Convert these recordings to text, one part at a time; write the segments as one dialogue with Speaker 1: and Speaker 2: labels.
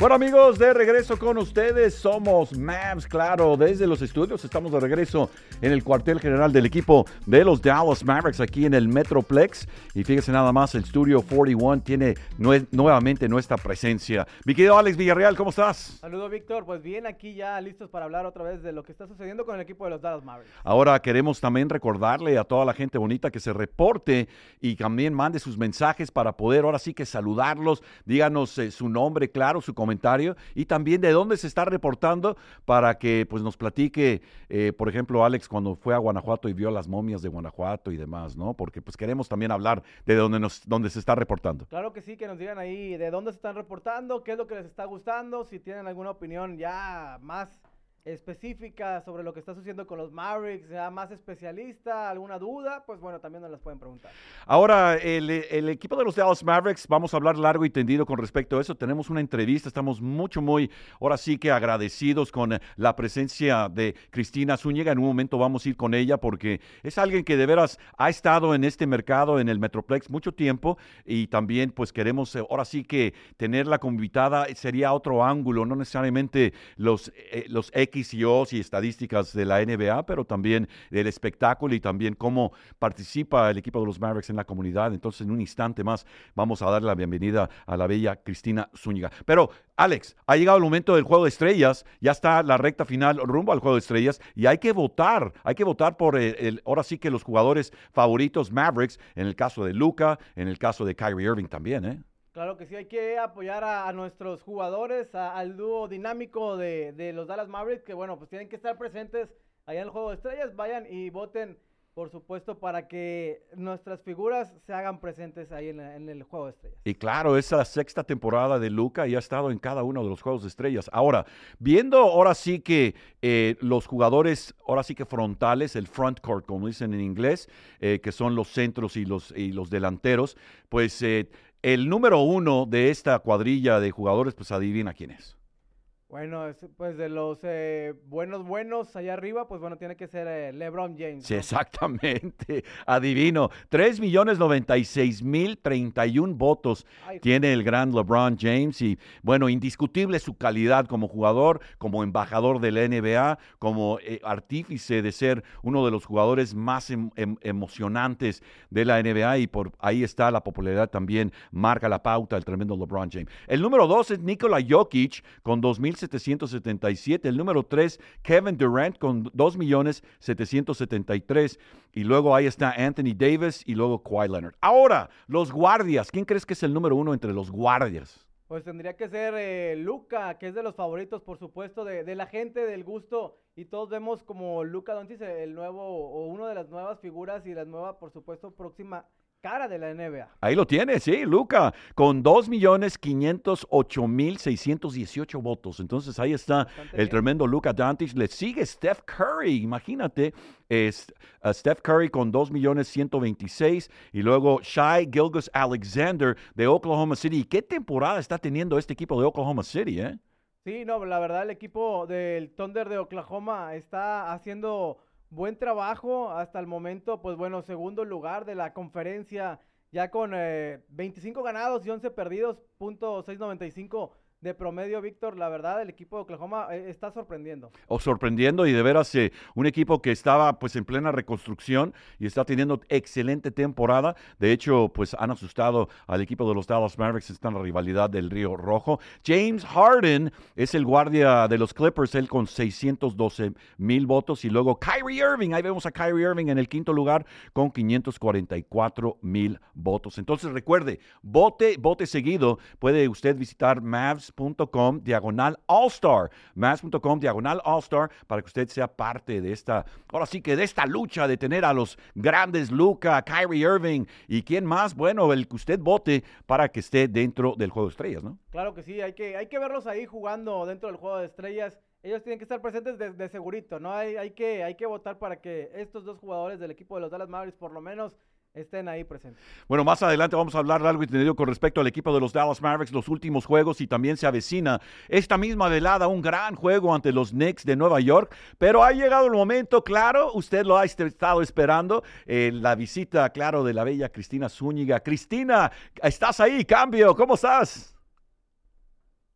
Speaker 1: Bueno amigos, de regreso con ustedes, somos Mavs, claro, desde los estudios estamos de regreso en el cuartel general del equipo de los Dallas Mavericks aquí en el Metroplex y fíjese nada más, el Studio 41 tiene nuevamente nuestra presencia. Mi querido Alex Villarreal, ¿cómo estás?
Speaker 2: Saludos Víctor, pues bien aquí ya listos para hablar otra vez de lo que está sucediendo con el equipo de los Dallas Mavericks.
Speaker 1: Ahora queremos también recordarle a toda la gente bonita que se reporte y también mande sus mensajes para poder ahora sí que saludarlos, díganos eh, su nombre, claro, su comentario comentario y también de dónde se está reportando para que pues nos platique, eh, por ejemplo, Alex cuando fue a Guanajuato y vio las momias de Guanajuato y demás, ¿no? Porque pues queremos también hablar de dónde, nos, dónde se está reportando.
Speaker 2: Claro que sí, que nos digan ahí de dónde se están reportando, qué es lo que les está gustando, si tienen alguna opinión ya más específica sobre lo que está sucediendo con los Mavericks, sea más especialista, alguna duda, pues bueno, también nos las pueden preguntar.
Speaker 1: Ahora, el, equipo de los Dallas Mavericks, vamos a hablar largo y tendido con respecto a eso. Tenemos una entrevista, estamos mucho, muy, ahora sí que agradecidos con la presencia de Cristina Zúñiga. En un momento vamos a ir con ella porque es alguien que de veras ha estado en este mercado, en el Metroplex, mucho tiempo y también pues queremos eh, ahora sí que tenerla como invitada sería otro ángulo, no necesariamente los, eh, los X y y estadísticas de la NBA, pero también del espectáculo y también cómo participa el equipo de los Mavericks en la comunidad. Entonces, en un instante más, vamos a darle la bienvenida a la bella Cristina Zúñiga. Pero, Alex, ha llegado el momento del juego de estrellas, ya está la recta final rumbo al juego de estrellas y hay que votar, hay que votar por el, ahora sí que los jugadores favoritos Mavericks, en el caso de Luca, en el caso de Kyrie Irving también, ¿eh?
Speaker 2: Claro que sí, hay que apoyar a, nuestros jugadores, al dúo dinámico de, los Dallas Mavericks, que bueno, pues tienen que estar presentes allá en el Juego de Estrellas. Vayan y voten, por supuesto, para que nuestras figuras se hagan presentes ahí en, el Juego de Estrellas.
Speaker 1: Y claro, esa sexta temporada de Luca y ha estado en cada uno de los Juegos de Estrellas. Ahora, viendo ahora sí que eh, los jugadores, ahora sí que frontales, el front court, como dicen en inglés, eh, que son los centros y los, y los delanteros, pues... Eh, el número uno de esta cuadrilla de jugadores, pues adivina quién es.
Speaker 2: Bueno, pues de los eh, buenos buenos allá arriba, pues bueno, tiene que ser eh, LeBron James.
Speaker 1: Sí, exactamente. Adivino. 3 millones 96 mil 31 votos tiene el gran LeBron James y bueno, indiscutible su calidad como jugador, como embajador de la NBA, como eh, artífice de ser uno de los jugadores más em, em, emocionantes de la NBA y por ahí está la popularidad también, marca la pauta el tremendo LeBron James. El número dos es Nikola Jokic con 2.000 777. El número 3, Kevin Durant con 2 millones 773. Y luego ahí está Anthony Davis y luego Kawhi Leonard. Ahora, los guardias. ¿Quién crees que es el número uno entre los guardias?
Speaker 2: Pues tendría que ser eh, Luca, que es de los favoritos, por supuesto, de, la gente, del gusto. Y todos vemos como Luca Doncic, el nuevo, o una de las nuevas figuras y la nueva, por supuesto, próxima cara de la NBA.
Speaker 1: Ahí lo tiene, sí, Luca, con 2.508.618 votos. Entonces ahí está el tremendo Luca Doncic. Le sigue Steph Curry, imagínate, es, uh, Steph Curry con 2.126.000 y luego Shai Gilgus Alexander de Oklahoma City. ¿Qué temporada está teniendo este equipo de Oklahoma City, eh?
Speaker 2: Sí, no, la verdad el equipo del Thunder de Oklahoma está haciendo buen trabajo hasta el momento, pues bueno, segundo lugar de la conferencia, ya con 25 eh, ganados y 11 perdidos, punto 695 de promedio, Víctor, la verdad, el equipo de Oklahoma eh, está sorprendiendo.
Speaker 1: O sorprendiendo y de veras eh, un equipo que estaba pues en plena reconstrucción y está teniendo excelente temporada. De hecho, pues han asustado al equipo de los Dallas Mavericks, está en la rivalidad del Río Rojo. James Harden es el guardia de los Clippers, él con 612 mil votos. Y luego Kyrie Irving, ahí vemos a Kyrie Irving en el quinto lugar con 544 mil votos. Entonces recuerde, vote, vote seguido. Puede usted visitar Mavs mass.com diagonal all-star, mass.com diagonal all-star, para que usted sea parte de esta, ahora sí que de esta lucha de tener a los grandes Luca, Kyrie Irving y quién más, bueno, el que usted vote para que esté dentro del juego de estrellas, ¿no?
Speaker 2: Claro que sí, hay que, hay que verlos ahí jugando dentro del juego de estrellas ellos tienen que estar presentes de, segurito, ¿no? Hay, hay, que, hay que votar para que estos dos jugadores del equipo de los Dallas Mavericks por lo menos estén ahí presentes.
Speaker 1: Bueno, más adelante vamos a hablar algo y con respecto al equipo de los Dallas Mavericks, los últimos juegos y también se avecina esta misma velada, un gran juego ante los Knicks de Nueva York, pero ha llegado el momento, claro, usted lo ha estado esperando, eh, la visita, claro, de la bella Cristina Zúñiga. Cristina, estás ahí, cambio, ¿cómo estás?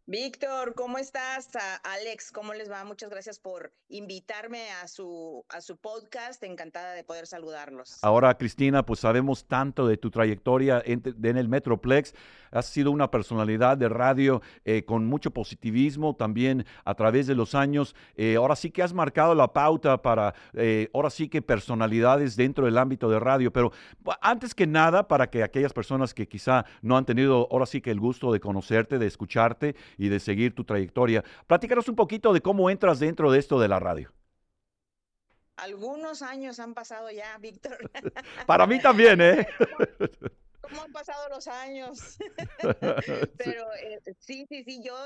Speaker 3: Víctor, ¿cómo estás? Alex, ¿cómo les va? Muchas gracias por invitarme a su, a su podcast. Encantada de poder saludarlos.
Speaker 1: Ahora, Cristina, pues sabemos tanto de tu trayectoria en, el Metroplex. Has sido una personalidad de radio eh, con mucho positivismo también a través de los años. Eh, ahora sí que has marcado la pauta para, eh, ahora sí que personalidades dentro del ámbito de radio. Pero antes que nada, para que aquellas personas que quizá no han tenido ahora sí que el gusto de conocerte, de escucharte, y de seguir tu trayectoria. Platícanos un poquito de cómo entras dentro de esto de la radio.
Speaker 3: Algunos años han pasado ya, Víctor.
Speaker 1: Para mí también, ¿eh?
Speaker 3: cómo han pasado los años. Pero eh, sí, sí, sí, yo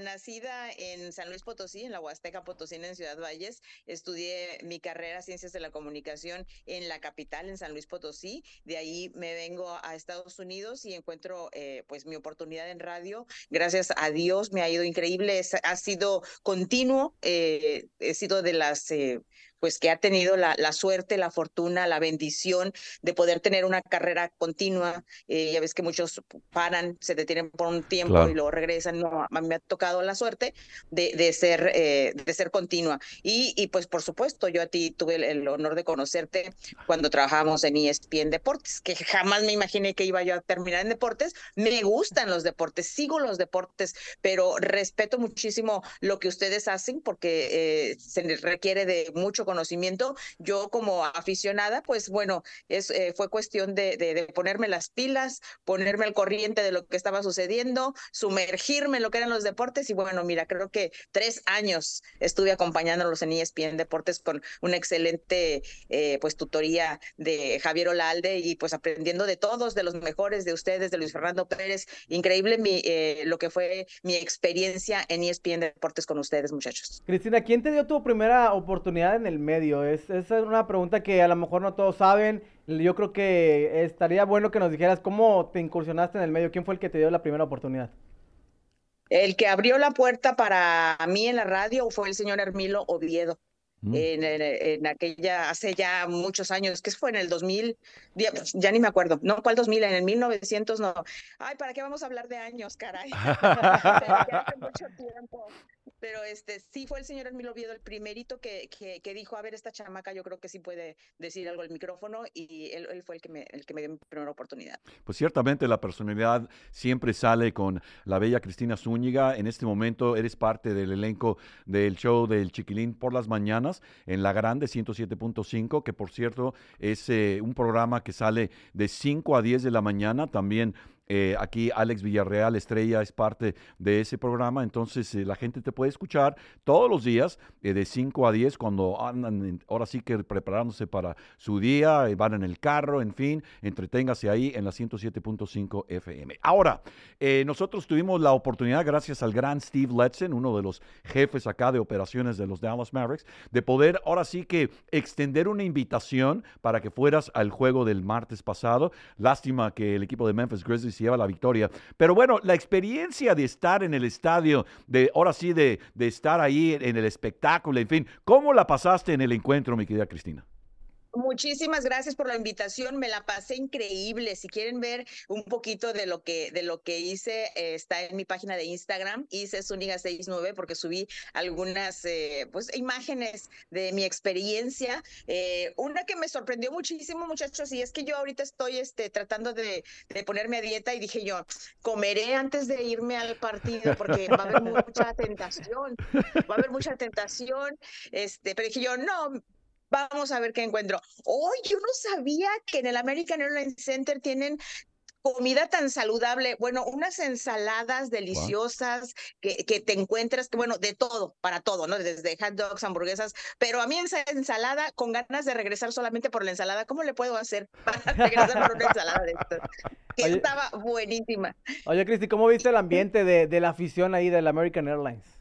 Speaker 3: nacida en San Luis Potosí, en la Huasteca Potosí, en Ciudad Valles, estudié mi carrera Ciencias de la Comunicación en la capital, en San Luis Potosí. De ahí me vengo a Estados Unidos y encuentro eh, pues mi oportunidad en radio. Gracias a Dios me ha ido increíble, ha sido continuo, eh, he sido de las pues que ha tenido la, la, suerte, la fortuna, la bendición de poder tener una carrera continua. Eh, ya ves que muchos paran, se detienen por un tiempo y luego regresan. No, a mí me ha tocado la suerte de, de ser, eh, de ser continua. Y, y, pues por supuesto, yo a ti tuve el, honor de conocerte cuando trabajábamos en ESPN Deportes, que jamás me imaginé que iba yo a terminar en deportes. Me gustan los deportes, sigo los deportes, pero respeto muchísimo lo que ustedes hacen porque eh, se requiere de mucho conocimiento. Yo como aficionada, pues bueno, es, eh, fue cuestión de, ponerme las pilas, ponerme al corriente de lo que estaba sucediendo, sumergirme en lo que eran los deportes y bueno, mira, creo que tres años estuve acompañándolos en ESPN Deportes con una excelente eh, pues tutoría de Javier Olalde y pues aprendiendo de todos, de los mejores, de ustedes, de Luis Fernando Pérez. Increíble mi, eh, lo que fue mi experiencia en ESPN Deportes con ustedes, muchachos.
Speaker 2: Cristina, ¿quién te dio tu primera oportunidad en el medio? Es, es una pregunta que a lo mejor no todos saben. Yo creo que estaría bueno que nos dijeras cómo te incursionaste en el medio. ¿Quién fue el que te dio la primera oportunidad?
Speaker 3: El que abrió la puerta para mí en la radio fue el señor Hermilo Oviedo. Mm. En, en, aquella, hace ya muchos años, que fue en el 2000, ya, ya, ni me acuerdo, ¿no? ¿Cuál 2000? En el 1900, no. Ay, ¿para qué vamos a hablar de años, caray? ya hace mucho tiempo. Pero este sí fue el señor Hermilo Oviedo el primerito que, que, dijo, a ver, esta chamaca yo creo que sí puede decir algo al micrófono y él, él, fue el que, me, el que me dio mi primera oportunidad.
Speaker 1: Pues ciertamente la personalidad siempre sale con la bella Cristina Zúñiga. En este momento eres parte del elenco del show del Chiquilín por las mañanas en La Grande 107.5, que por cierto es eh, un programa que sale de 5 a 10 de la mañana. También eh, aquí Alex Villarreal, estrella, es parte de ese programa, entonces eh, la gente te puede escuchar todos los días eh, de 5 a 10 cuando andan, ahora sí que preparándose para su día, van en el carro, en fin, entreténgase ahí en la 107.5 FM. Ahora, nosotros tuvimos la oportunidad, gracias al gran Steve Letson, uno de los jefes acá de operaciones de los Dallas Mavericks, de poder ahora sí que extender una invitación para que fueras al juego del martes pasado. Lástima que el equipo de Memphis Grizzlies lleva la victoria. Pero bueno, la experiencia de estar en el estadio, de ahora sí, de, de estar ahí en el espectáculo, en fin, ¿cómo la pasaste en el encuentro, mi querida Cristina?
Speaker 3: Muchísimas gracias por la invitación, me la pasé increíble. Si quieren ver un poquito de lo que de lo que hice, eh, está en mi página de Instagram, hice Zuniga69 porque subí algunas eh, pues imágenes de mi experiencia. Eh, una que me sorprendió muchísimo, muchachos, y es que yo ahorita estoy este, tratando de, de, ponerme a dieta y dije yo, comeré antes de irme al partido porque va a haber mucha tentación, va a haber mucha tentación. Este, pero dije yo, no, Vamos a ver qué encuentro. Oh, yo no sabía que en el American Airlines Center tienen comida tan saludable, bueno, unas ensaladas deliciosas que, que, te encuentras, que bueno, de todo, para todo, ¿no? Desde hot dogs, hamburguesas, pero a mí esa ensalada, con ganas de regresar solamente por la ensalada, ¿cómo le puedo hacer para regresar por una ensalada de estas? Que estaba buenísima.
Speaker 2: Oye, Cristi, ¿cómo viste el ambiente de, de la afición ahí del American Airlines?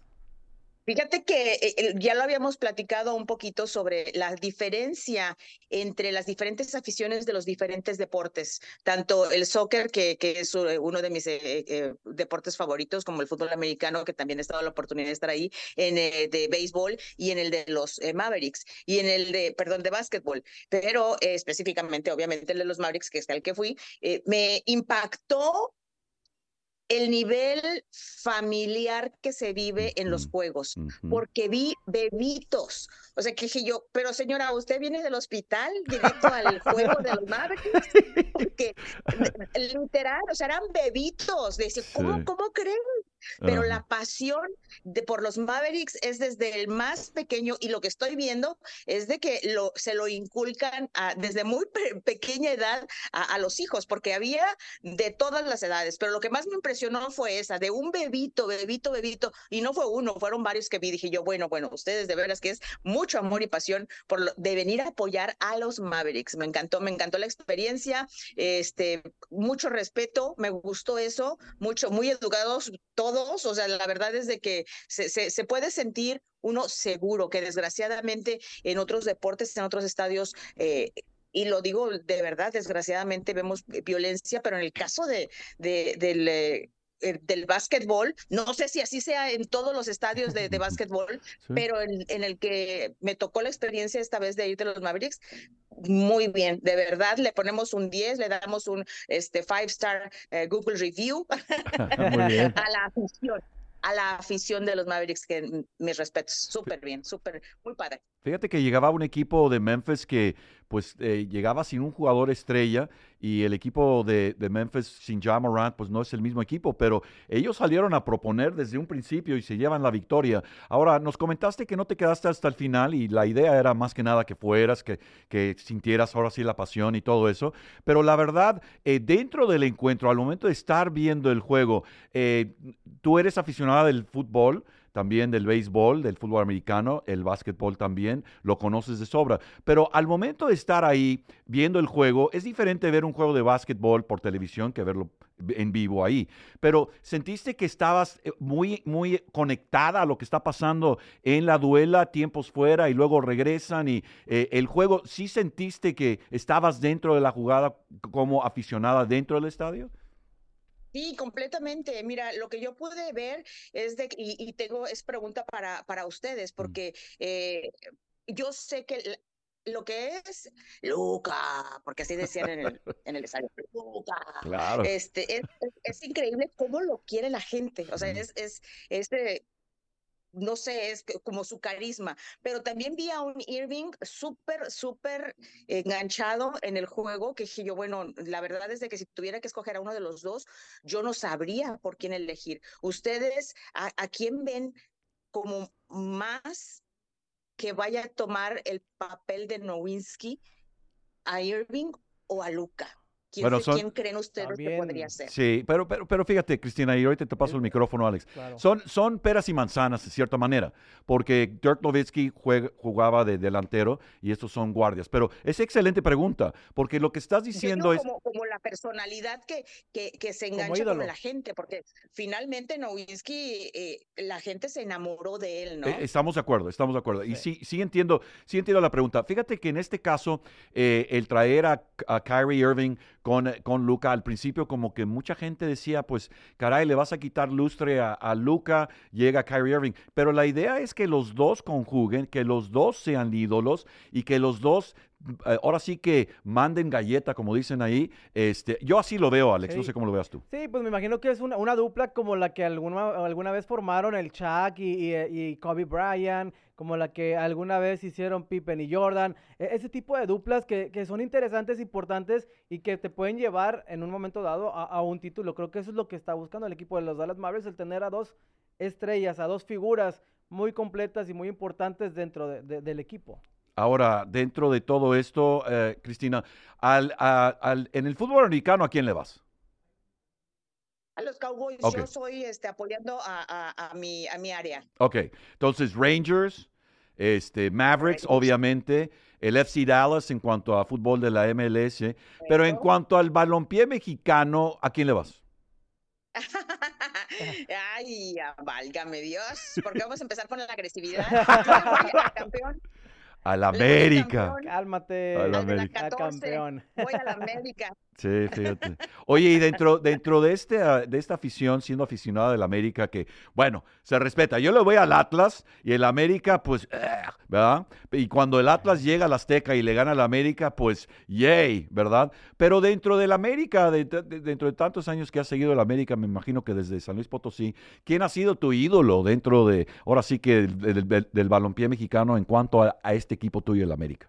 Speaker 3: Fíjate que eh, ya lo habíamos platicado un poquito sobre la diferencia entre las diferentes aficiones de los diferentes deportes, tanto el soccer, que, que es eh, uno de mis eh, deportes favoritos, como el fútbol americano, que también he estado la oportunidad de estar ahí, en el de béisbol y en el de los Mavericks, y en el de, perdón, de básquetbol, pero específicamente, obviamente, el de los Mavericks, que es el que fui, me impactó el nivel familiar que se vive en los juegos, porque vi bebitos. O sea, que dije yo, pero señora, ¿usted viene del hospital directo al juego de los Mavericks? Porque literal, o sea, eran bebitos. Dice, ¿cómo, ¿cómo creen? Pero la pasión de, por los Mavericks es desde el más pequeño y lo que estoy viendo es de que lo, se lo inculcan desde muy pequeña edad a, los hijos, porque había de todas las edades, pero lo que más me impresionó fue esa, de un bebito, bebito, bebito, y no fue uno, fueron varios que vi, dije yo, bueno, bueno, ustedes de veras que es mucho amor y pasión por de venir a apoyar a los Mavericks, me encantó, me encantó la experiencia, este, mucho respeto, me gustó eso, mucho, muy educados todos o sea, la verdad es de que se, se, puede sentir uno seguro, que desgraciadamente en otros deportes, en otros estadios, eh, y lo digo de verdad, desgraciadamente vemos violencia, pero en el caso de, de del eh, del básquetbol, no sé si así sea en todos los estadios de, de básquetbol, pero en, en, el que me tocó la experiencia esta vez de ir de los Mavericks, muy bien, de verdad le ponemos un 10, le damos un este five star eh, Google review a la afición a la afición de los Mavericks, que mis respetos, súper bien, súper, muy padre.
Speaker 1: Fíjate que llegaba un equipo de Memphis que pues eh, llegaba sin un jugador estrella y el equipo de, Memphis sin Ja Morant pues no es el mismo equipo, pero ellos salieron a proponer desde un principio y se llevan la victoria. Ahora, nos comentaste que no te quedaste hasta el final y la idea era más que nada que fueras, que, que sintieras ahora sí la pasión y todo eso, pero la verdad, eh, dentro del encuentro, al momento de estar viendo el juego, eh, tú eres aficionada del fútbol, también del béisbol, del fútbol americano, el básquetbol también, lo conoces de sobra. Pero al momento de estar ahí viendo el juego, es diferente ver un juego de básquetbol por televisión que verlo en vivo ahí. Pero sentiste que estabas eh, muy, muy conectada a lo que está pasando en la duela, tiempos fuera y luego regresan y eh, el juego, ¿sí sentiste que estabas dentro de la jugada como aficionada dentro del estadio?
Speaker 3: Sí, completamente. Mira, lo que yo pude ver es de, y, tengo, es pregunta para, para ustedes, mm. porque eh, yo sé que lo que es Luca, porque así decían en el, en el estadio, Luca. Claro. Este, es, es, increíble cómo lo quiere la gente. O sea, es, es, es de, no sé, es como su carisma, pero también vi a un Irving súper, súper enganchado en el juego, que dije yo, bueno, la verdad es de que si tuviera que escoger a uno de los dos, yo no sabría por quién elegir. ¿Ustedes a, a quién ven como más que vaya a tomar el papel de Nowinski, a Irving o a Luca? ¿Quién, creen ustedes que podría ser?
Speaker 1: Sí, pero, pero, pero fíjate, Cristina, y ahorita te paso el micrófono, Alex. Son, son peras y manzanas, de cierta manera, porque Dirk Nowitzki jugaba de delantero y estos son guardias. Pero es excelente pregunta, porque lo que estás diciendo es...
Speaker 3: Como, la personalidad que, que, que se engancha con la gente, porque finalmente Nowitzki, eh, la gente se enamoró de él, ¿no? Eh,
Speaker 1: estamos de acuerdo, estamos de acuerdo. Y sí, sí entiendo, sí entiendo la pregunta. Fíjate que en este caso, eh, el traer a, a Kyrie Irving con, con Luca. Al principio como que mucha gente decía, pues caray, le vas a quitar lustre a, a Luca, llega Kyrie Irving. Pero la idea es que los dos conjuguen, que los dos sean ídolos y que los dos eh, ahora sí que manden galleta, como dicen ahí. Este, yo así lo veo, Alex. No sé cómo lo veas tú.
Speaker 2: Sí, pues me imagino que es una, una dupla como la que alguna, alguna vez formaron el Chuck y, y, Kobe Bryant, como la que alguna vez hicieron Pippen y Jordan. E, ese tipo de duplas que, que, son interesantes, importantes y que te pueden llevar en un momento dado a, un título. Creo que eso es lo que está buscando el equipo de los Dallas Mavericks, el tener a dos estrellas, a dos figuras muy completas y muy importantes dentro del equipo.
Speaker 1: Ahora, dentro de todo esto, eh, Cristina, al, al, en el fútbol americano, ¿a quién le vas?
Speaker 3: A los Cowboys, yo soy este, apoyando a, a, mi, a mi área.
Speaker 1: Ok, entonces Rangers, este, Mavericks, obviamente, el FC Dallas en cuanto a fútbol de la MLS, pero en cuanto al balompié mexicano, ¿a quién le vas?
Speaker 3: Ay, válgame Dios, porque vamos a empezar con la agresividad. campeón
Speaker 1: Al América.
Speaker 2: Cálmate.
Speaker 1: Al
Speaker 3: Al de la
Speaker 1: América.
Speaker 3: 14.
Speaker 2: campeón.
Speaker 3: Voy a la América.
Speaker 1: Sí, fíjate. Oye, y dentro, dentro de, este, ah, de esta afición, siendo aficionada del América, que, bueno, se respeta. Yo le voy al Atlas y el América, pues, ¿verdad? Y cuando el Atlas llega al Azteca y le gana al América, pues, yay, ¿verdad? Pero dentro del América, de- de- dentro de tantos años que has seguido el América, me imagino que desde San Luis Potosí, ¿quién ha sido tu ídolo dentro de, ahora sí que, del, del- del balompié mexicano en cuanto a, a este equipo tuyo, el América?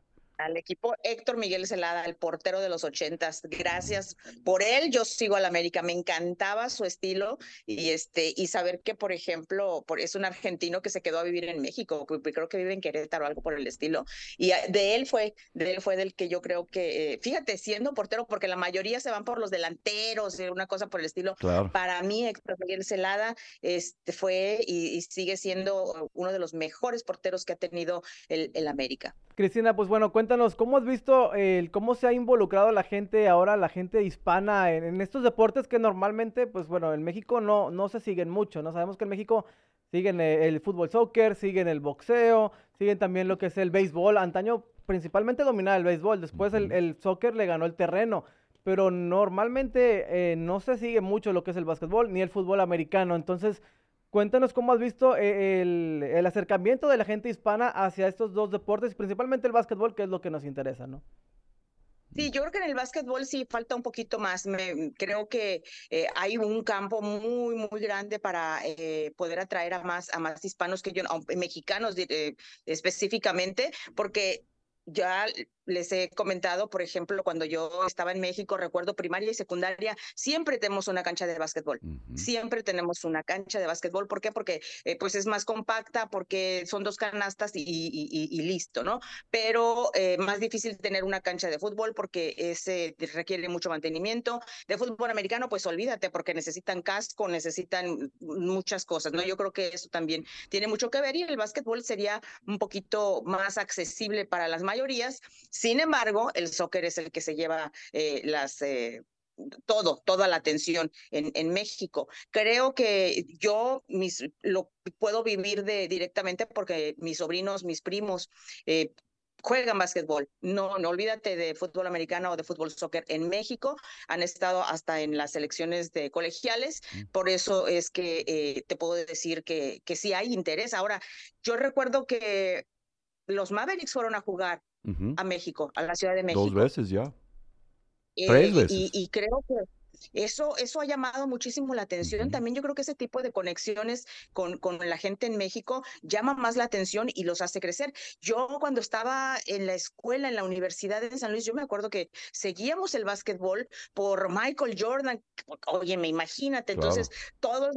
Speaker 3: Al equipo Héctor Miguel Celada, el portero de los ochentas. Gracias por él. Yo sigo al América. Me encantaba su estilo y este y saber que, por ejemplo, por, es un argentino que se quedó a vivir en México. Creo que vive en Querétaro o algo por el estilo. Y a- de él fue, de él fue del que yo creo que, eh, fíjate, siendo portero, porque la mayoría se van por los delanteros, eh, una cosa por el estilo.
Speaker 1: Claro.
Speaker 3: Para mí, Héctor Miguel Celada este, fue y, y sigue siendo uno de los mejores porteros que ha tenido el, el América.
Speaker 2: Cristina, pues bueno, cuéntanos, ¿cómo has visto el, cómo se ha involucrado la gente ahora, la gente hispana en, en estos deportes que normalmente, pues bueno, en México no, no se siguen mucho, ¿no? Sabemos que en México siguen eh, el fútbol soccer, siguen el boxeo, siguen también lo que es el béisbol. Antaño principalmente dominaba el béisbol, después el soccer le ganó el terreno, pero normalmente eh, no se sigue mucho lo que es el básquetbol ni el fútbol americano. Entonces, Cuéntanos cómo has visto eh, el, acercamiento de la gente hispana hacia estos dos deportes, principalmente el básquetbol, que es lo que nos interesa, ¿no?
Speaker 3: Sí, yo creo que en el básquetbol sí falta un poquito más. Creo que eh, hay un campo muy, muy grande para eh, poder atraer a más, a más hispanos que yo, mexicanos específicamente, porque ya les he comentado, por ejemplo, cuando yo estaba en México, recuerdo primaria y secundaria, siempre tenemos una cancha de básquetbol. Siempre tenemos una cancha de básquetbol. ¿Por qué? Porque eh, pues es más compacta, porque son dos canastas y, y- y- y listo, ¿no? Pero eh, más difícil tener una cancha de fútbol porque ese requiere mucho mantenimiento. De fútbol americano, pues olvídate, porque necesitan casco, necesitan muchas cosas, ¿no? Yo creo que eso también tiene mucho que ver y el básquetbol sería un poquito más accesible para las mayorías. Sin embargo, el soccer es el que se lleva eh, las... eh, todo, toda la atención en, en México. Creo que yo mis, lo puedo vivir de, directamente porque mis sobrinos, mis primos, eh, juegan básquetbol. No, no olvídate de fútbol americano o de fútbol soccer en México. Han estado hasta en las selecciones de colegiales.
Speaker 1: Mm.
Speaker 3: Por eso es que eh, te puedo decir que, que sí hay interés. Ahora, yo recuerdo que los Mavericks fueron a jugar
Speaker 1: Ujú.
Speaker 3: a México, a la Ciudad de México.
Speaker 1: Dos veces ya.
Speaker 3: Eh,
Speaker 1: Tres veces.
Speaker 3: Y, y creo que eso, eso ha llamado muchísimo la atención. También yo creo que ese tipo de conexiones con, con la gente en México llama más la atención y los hace crecer. Yo cuando estaba en la escuela, en la universidad de San Luis, yo me acuerdo que seguíamos el básquetbol por Michael Jordan. Oye, me imagínate, entonces todos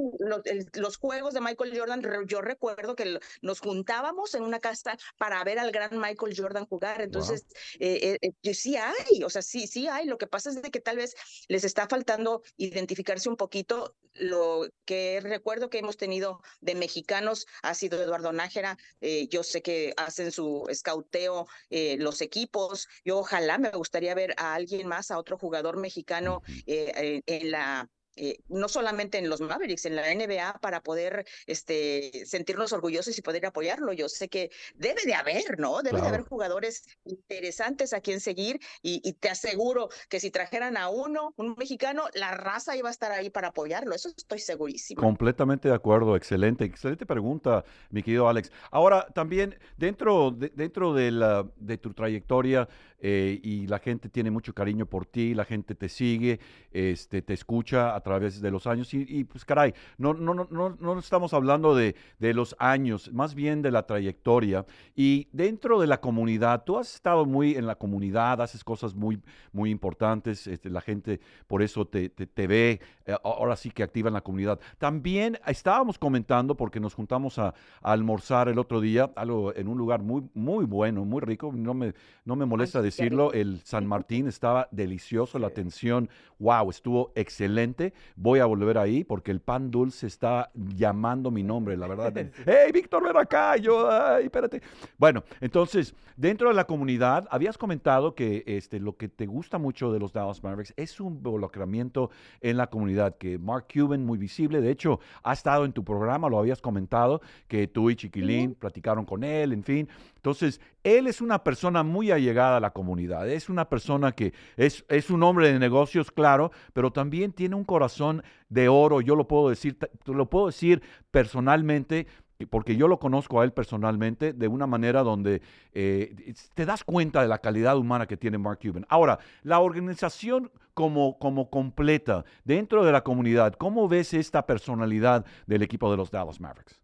Speaker 3: los, juegos de Michael Jordan, yo recuerdo que nos juntábamos en una casa para ver al gran Michael Jordan jugar. Entonces, eh, eh, eh, sí hay, o sea, sí, sí hay. Lo que pasa es de que tal vez les está faltando identificarse un poquito. Lo que recuerdo que hemos tenido de mexicanos ha sido Eduardo Nájera. eh, yo sé que hacen su escauteo eh, los equipos. Yo ojalá me gustaría ver a alguien más, a otro jugador mexicano eh, en la eh, no solamente en los Mavericks, en la NBA, para poder este, sentirnos orgullosos y poder apoyarlo. Yo sé que debe de haber, ¿no? Debe de haber jugadores interesantes a quien seguir y, y te aseguro que si trajeran a uno, un mexicano, la raza iba a estar ahí para apoyarlo. Eso estoy segurísima.
Speaker 1: Completamente de acuerdo, excelente, excelente pregunta, mi querido Alex. Ahora, también dentro de, dentro de, la, de tu trayectoria eh, y la gente tiene mucho cariño por ti, la gente te sigue, este, te escucha a través de los años y, y, pues caray, no, no, no, no, no estamos hablando de, de los años, más bien de la trayectoria y dentro de la comunidad, tú has estado muy en la comunidad, haces cosas muy, muy importantes, este, la gente por eso te, te, ve, eh, ahora sí que activa en la comunidad. También estábamos comentando, porque nos juntamos a, almorzar el otro día, algo en un lugar muy, muy bueno, muy rico, no me, no me molesta
Speaker 2: Panchito.
Speaker 1: Decirlo, el San Martín estaba delicioso, la atención, wow, estuvo excelente. Voy a volver ahí porque el pan dulce está llamando mi nombre, la verdad. ¡Hey, Víctor, ven acá! Yo, ay, espérate. Bueno, entonces, dentro de la comunidad, habías comentado que este, lo que te gusta mucho de los Dallas Mavericks es un involucramiento en la comunidad, que Mark Cuban, muy visible, de hecho, ha estado en tu programa, lo habías comentado, que tú y Chiquilín platicaron con él, en fin. Entonces, él es una persona muy allegada a la comunidad, es una persona que es, es un hombre de negocios, claro, pero también tiene un corazón de oro, yo lo puedo decir, lo puedo decir personalmente, porque yo lo conozco a él personalmente de una manera donde eh, te das cuenta de la calidad humana que tiene Mark Cuban. Ahora, la organización como, como completa dentro de la comunidad, ¿cómo ves esta personalidad del equipo de los Dallas Mavericks?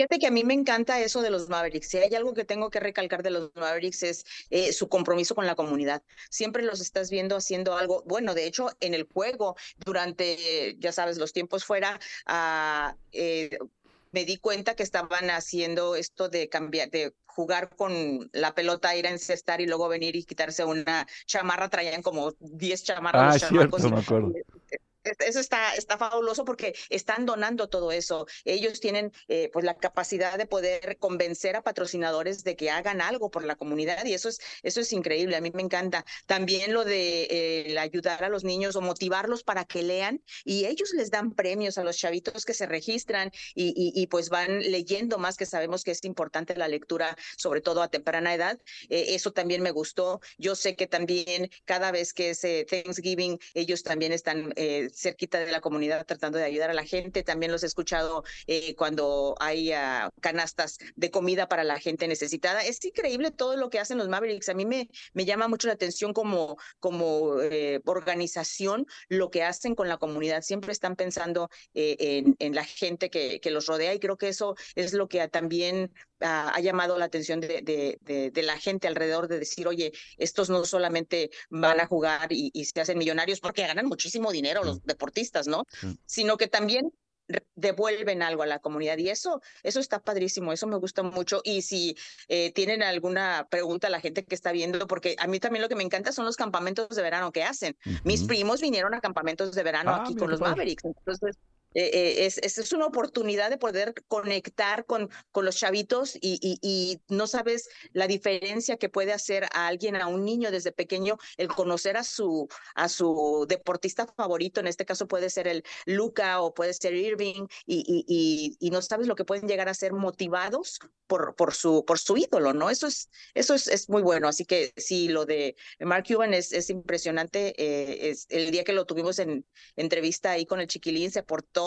Speaker 3: Fíjate que a mí me encanta eso de los Mavericks. Si hay algo que tengo que recalcar de los Mavericks es eh, su compromiso con la comunidad. Siempre los estás viendo haciendo algo. Bueno, de hecho, en el juego, durante, ya sabes, los tiempos fuera, uh, eh, me di cuenta que estaban haciendo esto de cambiar, de jugar con la pelota, ir a encestar y luego venir y quitarse una chamarra. Traían como 10 chamarras.
Speaker 1: Ah, cierto, me acuerdo
Speaker 3: eso está, está fabuloso porque están donando todo eso. Ellos tienen eh, pues la capacidad de poder convencer a patrocinadores de que hagan algo por la comunidad y eso es, eso es increíble. A mí me encanta. También lo de eh, ayudar a los niños o motivarlos para que lean y ellos les dan premios a los chavitos que se registran y, y, pues van leyendo más que sabemos que es importante la lectura, sobre todo a temprana edad. Eh, eso también me gustó. Yo sé que también cada vez que es Thanksgiving, ellos también están cerquita de la comunidad tratando de ayudar a la gente. También los he escuchado eh, cuando hay ah, canastas de comida para la gente necesitada. Es increíble todo lo que hacen los Mavericks. A mí me, me llama mucho la atención como, como eh, organización lo que hacen con la comunidad. Siempre están pensando eh, en, en, la gente que, que los rodea y creo que eso es lo que también ha llamado la atención de, de, de, la gente alrededor de decir, oye, estos no solamente van a jugar y, se hacen millonarios porque ganan muchísimo dinero los deportistas, ¿no? Sino que también devuelven algo a la comunidad y eso eso está padrísimo eso me gusta mucho. Y si eh, tienen alguna pregunta a la gente que está viendo porque a mí también lo que me encanta son los campamentos de verano que hacen. Mis primos vinieron a campamentos de verano ah, aquí con los Mavericks entonces eh, eh, es, es, una oportunidad de poder conectar con, con los chavitos y, y, no sabes la diferencia que puede hacer a alguien, a un niño desde pequeño, el conocer a su, a su deportista favorito, en este caso puede ser el Luca o puede ser Irving, y, y, no sabes lo que pueden llegar a ser motivados por, por, su, por su ídolo, ¿no? Eso es, eso es, es muy bueno. Así que sí, lo de Mark Cuban es, es impresionante. Eh, es, el día que lo tuvimos en entrevista ahí con el chiquilín, se portó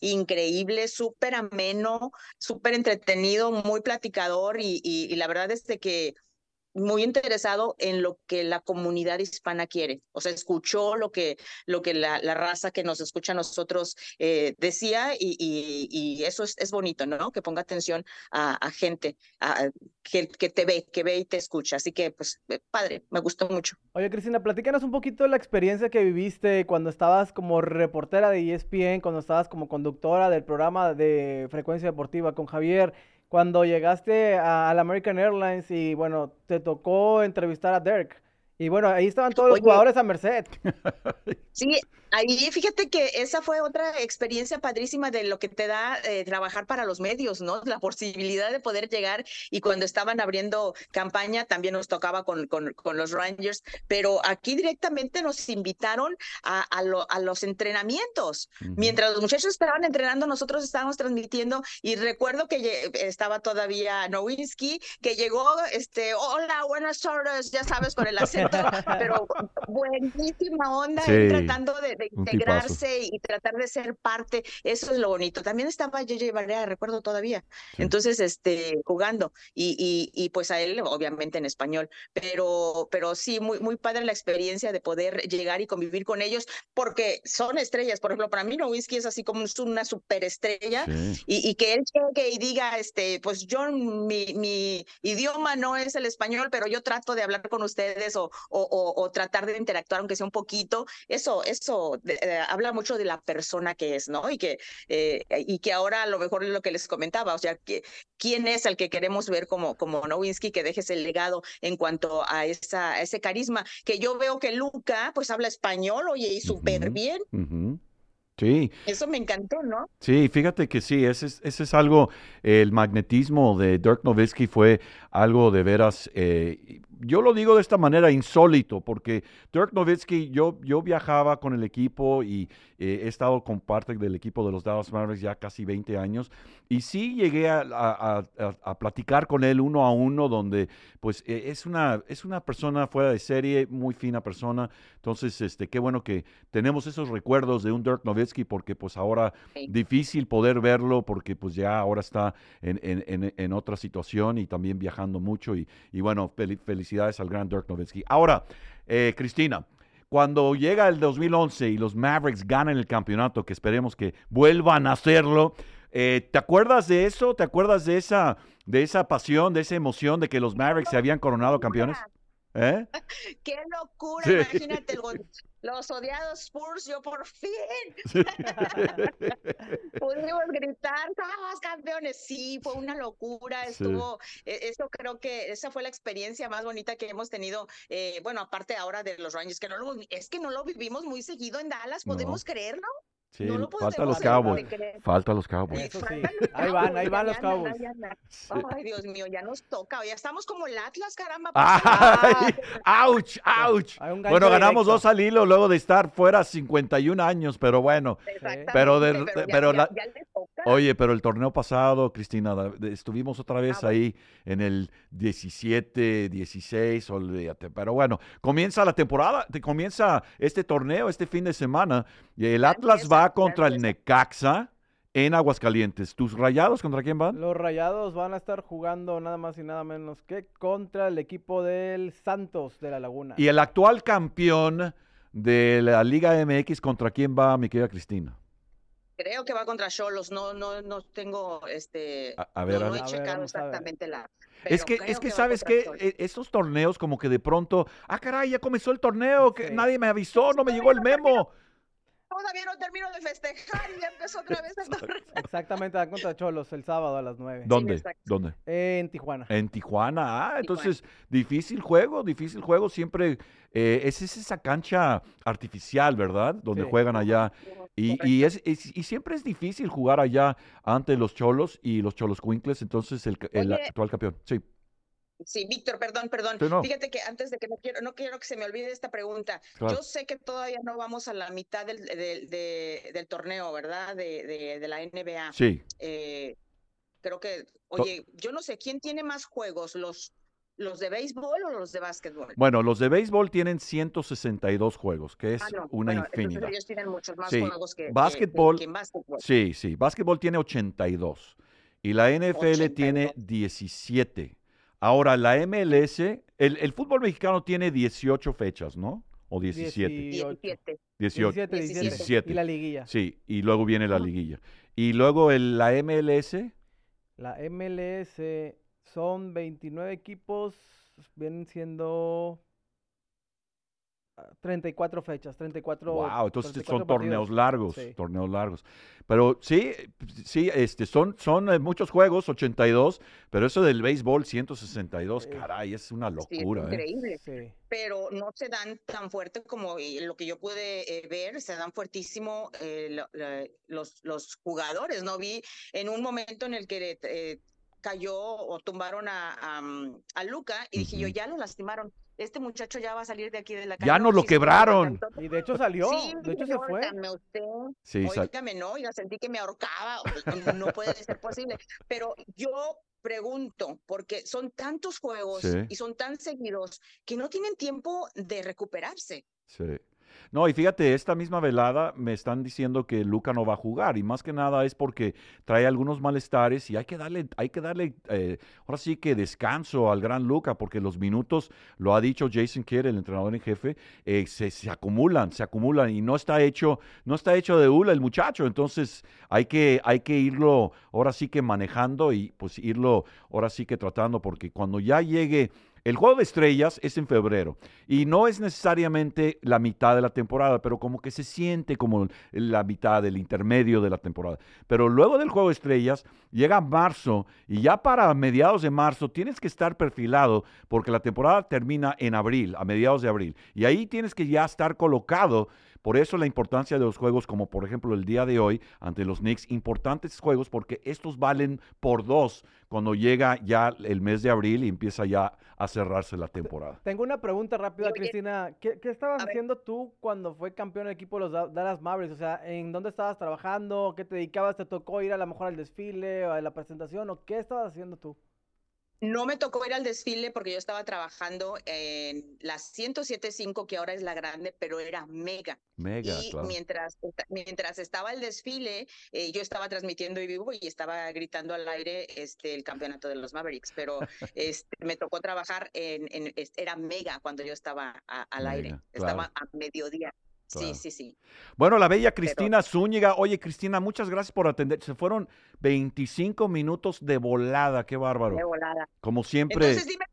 Speaker 3: increíble, súper ameno, súper entretenido, muy platicador y, y, la verdad es de que muy interesado en lo que la comunidad hispana quiere. O sea, escuchó lo que, lo que la, la raza que nos escucha a nosotros eh, decía y, y, eso es, es, bonito, ¿no? Que ponga atención a, a gente a, que, que, te ve, que ve y te escucha. Así que, pues, eh, padre, me gustó mucho.
Speaker 2: Oye, Cristina, platícanos un poquito de la experiencia que viviste cuando estabas como reportera de ESPN, cuando estabas como conductora del programa de Frecuencia Deportiva con Javier cuando llegaste a, la American Airlines y bueno, te tocó entrevistar a Dirk. Y bueno, ahí estaban todos los jugadores a merced.
Speaker 3: Sí, Ahí fíjate que esa fue otra experiencia padrísima de lo que te da eh, trabajar para los medios, ¿no? La posibilidad de poder llegar y cuando estaban abriendo campaña también nos tocaba con, con, con los Rangers, pero aquí directamente nos invitaron a, a, a los entrenamientos. Mientras los muchachos estaban entrenando, nosotros estábamos transmitiendo y recuerdo que estaba todavía Nowinski, que llegó, este, hola, buenas tardes, ya sabes, con el acento, pero buenísima onda, tratando de de integrarse y tratar de ser parte, eso es lo bonito. También estaba J.J. Barea, recuerdo todavía, entonces, este, jugando, y, y, y, pues a él, obviamente en español, pero, pero sí, muy, muy padre la experiencia de poder llegar y convivir con ellos, porque son estrellas, por ejemplo, para mí Nowinski es así como una superestrella, y, y que él llegue y diga, este, pues yo, mi, mi idioma no es el español, pero yo trato de hablar con ustedes o, o, o, o tratar de interactuar, aunque sea un poquito, eso, eso mucho, eh, habla mucho de la persona que es, ¿no? Y que, eh, y que ahora a lo mejor es lo que les comentaba, o sea, que, quién es el que queremos ver como, como Nowinski, que deje ese legado en cuanto a, esa, ese carisma, que yo veo que Luca, pues habla español, oye, y súper bien.
Speaker 1: Sí.
Speaker 3: Eso me encantó, ¿no?
Speaker 1: Sí, fíjate que sí, ese es, ese es algo, el magnetismo de Dirk Nowitzki fue algo de veras, eh, yo lo digo de esta manera insólito, porque Dirk Nowitzki, yo, yo viajaba con el equipo y eh, he estado con parte del equipo de los Dallas Mavericks ya casi 20 años, y sí llegué a, platicar con él uno a uno, donde pues e, es, una, es una persona fuera de serie, muy fina persona, entonces este, qué bueno que tenemos esos recuerdos de un Dirk Nowitzki, porque pues ahora difícil poder verlo, porque pues ya ahora está en, en, en, otra situación y también viajando mucho, y, y bueno, felicidades felicidades al gran Dirk Nowitzki. Ahora, eh, Cristina, cuando llega el 2011 y los Mavericks ganan el campeonato, que esperemos que vuelvan a hacerlo, eh, ¿te acuerdas de eso? ¿Te acuerdas de esa, de esa pasión, de esa emoción de que los Mavericks se habían coronado campeones? ¿Eh?
Speaker 3: ¡Qué locura! Imagínate, los odiados Spurs, yo por fin pudimos gritar, ¡somos campeones! Sí, fue una locura, estuvo, e, eso creo que esa fue la experiencia más bonita que hemos tenido, eh, bueno, aparte ahora de los Rangers, que no lo, es que no lo vivimos muy seguido en Dallas, ¿podemos creerlo?
Speaker 1: Sí, falta los Cowboys. Falta los Cowboys.
Speaker 2: Ahí van, ahí van los Cowboys.
Speaker 3: Ay, Dios mío, ya nos toca. Ya estamos como el Atlas, caramba.
Speaker 1: Ay, ¡Auch! ¡Auch! Bueno, ganamos dos al hilo luego de estar fuera 51 años, pero bueno. Pero, de, pero, la, Oye, pero el torneo pasado, Cristina, estuvimos otra vez ah, ahí en el 17, 16, olvídate. Pero bueno, comienza la temporada, comienza este torneo este fin de semana y el Atlas va contra el Necaxa en Aguascalientes. ¿Tus rayados contra quién van?
Speaker 2: Los rayados van a estar jugando nada más y nada menos que contra el equipo del Santos de la Laguna.
Speaker 1: Y el actual campeón de la Liga MX, ¿contra quién va, mi querida Cristina?
Speaker 3: Creo que va contra Cholos, no, no, no tengo este. A, ver, no, he checado exactamente la.
Speaker 1: Es que, es que, sabes que e, estos torneos, como que de pronto, ah, caray, ya comenzó el torneo, que nadie me avisó, no me llegó el memo
Speaker 3: todavía no termino de festejar y ya empezó otra vez el torneo.
Speaker 2: Exactamente, van contra Cholos el sábado a las 9.
Speaker 1: ¿Dónde? ¿Dónde?
Speaker 2: en Tijuana.
Speaker 1: En Tijuana, ah, entonces difícil juego, difícil juego, siempre eh, es, esa cancha artificial, ¿verdad? Donde juegan allá. Y, y, es, y siempre es difícil jugar allá ante los Cholos y los Cholos Quinkles, entonces el, el actual campeón. Sí.
Speaker 3: Sí, Víctor, perdón, perdón. Fíjate que antes de que no quiero, no quiero que se me olvide esta pregunta. Yo sé que todavía no vamos a la mitad del, del, torneo, ¿verdad? De, de, la NBA.
Speaker 1: Sí.
Speaker 3: Eh, creo que, oye, yo no sé, ¿quién tiene más juegos? ¿Los, los de béisbol o los de básquetbol?
Speaker 1: Bueno, los de béisbol tienen 162 juegos, que es ah, una infinidad.
Speaker 3: Ellos tienen muchos más juegos que,
Speaker 1: básquetbol, Sí, sí, básquetbol tiene 82 y la NFL tiene 17. Ahora, la MLS, el, el, fútbol mexicano tiene 18 fechas, ¿no? O 17.
Speaker 3: 17.
Speaker 1: 18.
Speaker 2: 17, Y la liguilla.
Speaker 1: Sí, y luego viene la liguilla. Y luego el, la MLS.
Speaker 2: La MLS son 29 equipos, vienen siendo 34 fechas, 34.
Speaker 1: Wow, entonces son torneos largos, torneos largos. Pero sí, sí, este, son, son eh, muchos juegos, 82, pero eso del béisbol, 162, caray, es una locura.
Speaker 3: es ¿eh? increíble. Pero no se dan tan fuerte como lo que yo pude eh, ver, se dan fuertísimo los, los jugadores, ¿no? Vi en un momento en el que cayó o tumbaron a, a, Luca y dije yo, ya lo lastimaron este muchacho ya va a salir de aquí de la
Speaker 1: calle. Ya no lo quebraron.
Speaker 2: Y de hecho salió, de hecho se fue.
Speaker 3: Usted, sí, Oígame, no, ya sentí que me ahorcaba, no puede ser posible. Pero yo pregunto, porque son tantos juegos y son tan seguidos que no tienen tiempo de recuperarse.
Speaker 1: Sí. No, y fíjate, esta misma velada me están diciendo que Luca no va a jugar y más que nada es porque trae algunos malestares y hay que darle, hay que darle, eh, ahora sí que descanso al gran Luca porque los minutos, lo ha dicho Jason Kidd, el entrenador en jefe, eh, se, se, acumulan, se acumulan y no está hecho, no está hecho de hula el muchacho, entonces hay que, hay que irlo ahora sí que manejando y pues irlo ahora sí que tratando porque cuando ya llegue El juego de estrellas es en febrero y no es necesariamente la mitad de la temporada, pero como que se siente como la mitad del intermedio de la temporada. Pero luego del juego de estrellas llega marzo y ya para mediados de marzo tienes que estar perfilado porque la temporada termina en abril, a mediados de abril. Y ahí tienes que ya estar colocado por eso la importancia de los juegos como por ejemplo el día de hoy ante los Knicks, importantes juegos porque estos valen por dos cuando llega ya el mes de abril y empieza ya a cerrarse la temporada.
Speaker 2: Tengo una pregunta rápida, Cristina. ¿Qué, estabas haciendo tú cuando fue campeón el equipo de los Dallas Mavericks? O sea, ¿en dónde estabas trabajando? ¿Qué te dedicabas? ¿Te tocó ir a lo mejor al desfile o a la presentación? ¿O qué estabas haciendo tú?
Speaker 3: No me tocó ir al desfile porque yo estaba trabajando en la 107.5, que ahora es la grande, pero era mega.
Speaker 1: Mega,
Speaker 3: y mientras, mientras estaba el desfile, eh, yo estaba transmitiendo y vivo y estaba gritando al aire este, el campeonato de los Mavericks, pero este, me tocó trabajar en, en, era mega cuando yo estaba al aire, estaba a mediodía. Sí, sí, sí.
Speaker 1: Bueno, la bella Cristina Zúñiga. Oye, Cristina, muchas gracias por atender. Se fueron 25 minutos de volada, qué bárbaro.
Speaker 3: De volada.
Speaker 1: Como siempre.
Speaker 3: Entonces, dime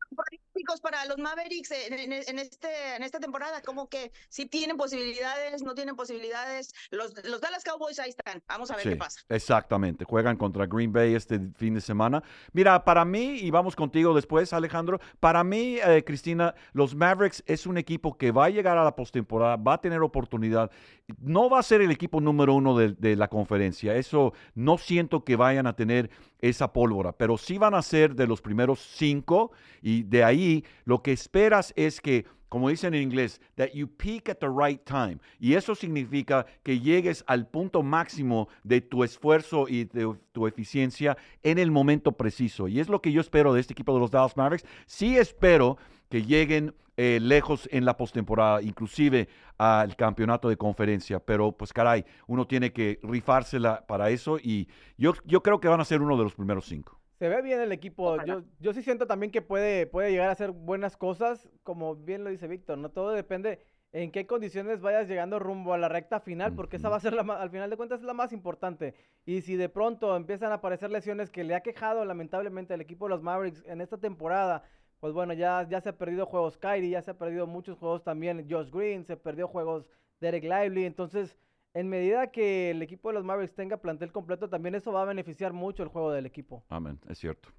Speaker 3: para los Mavericks en, este, en esta temporada, como que si tienen posibilidades, no tienen posibilidades. Los, los Dallas Cowboys ahí están. Vamos a ver qué pasa.
Speaker 1: Exactamente. Juegan contra Green Bay este fin de semana. Mira, para mí, y vamos contigo después, Alejandro, para mí, eh, Cristina, los Mavericks es un equipo que va a llegar a la postemporada, va a tener oportunidad. No va a ser el equipo número uno de, de la conferencia. Eso no siento que vayan a tener esa pólvora, pero sí van a ser de los primeros cinco y de ahí lo que esperas es que, como dicen en inglés, that you peak at the right time. Y eso significa que llegues al punto máximo de tu esfuerzo y de tu eficiencia en el momento preciso. Y es lo que yo espero de este equipo de los Dallas Mavericks. Sí espero que lleguen eh, lejos en la postemporada, inclusive al campeonato de conferencia. Pero pues caray, uno tiene que rifársela para eso y yo, yo creo que van a ser uno de los primeros cinco.
Speaker 2: Se ve bien el equipo. Yo, yo sí siento también que puede, puede llegar a hacer buenas cosas, como bien lo dice Víctor. No todo depende en qué condiciones vayas llegando rumbo a la recta final, porque esa va a ser la al final de cuentas es la más importante. Y si de pronto empiezan a aparecer lesiones que le ha quejado lamentablemente el equipo de los Mavericks en esta temporada, pues bueno, ya, ya se ha perdido juegos Kyrie, ya se ha perdido muchos juegos también Josh Green, se perdió juegos Derek Lively, entonces en medida que el equipo de los Mavericks tenga plantel completo, también eso va a beneficiar mucho el juego del equipo.
Speaker 1: Amén, es cierto.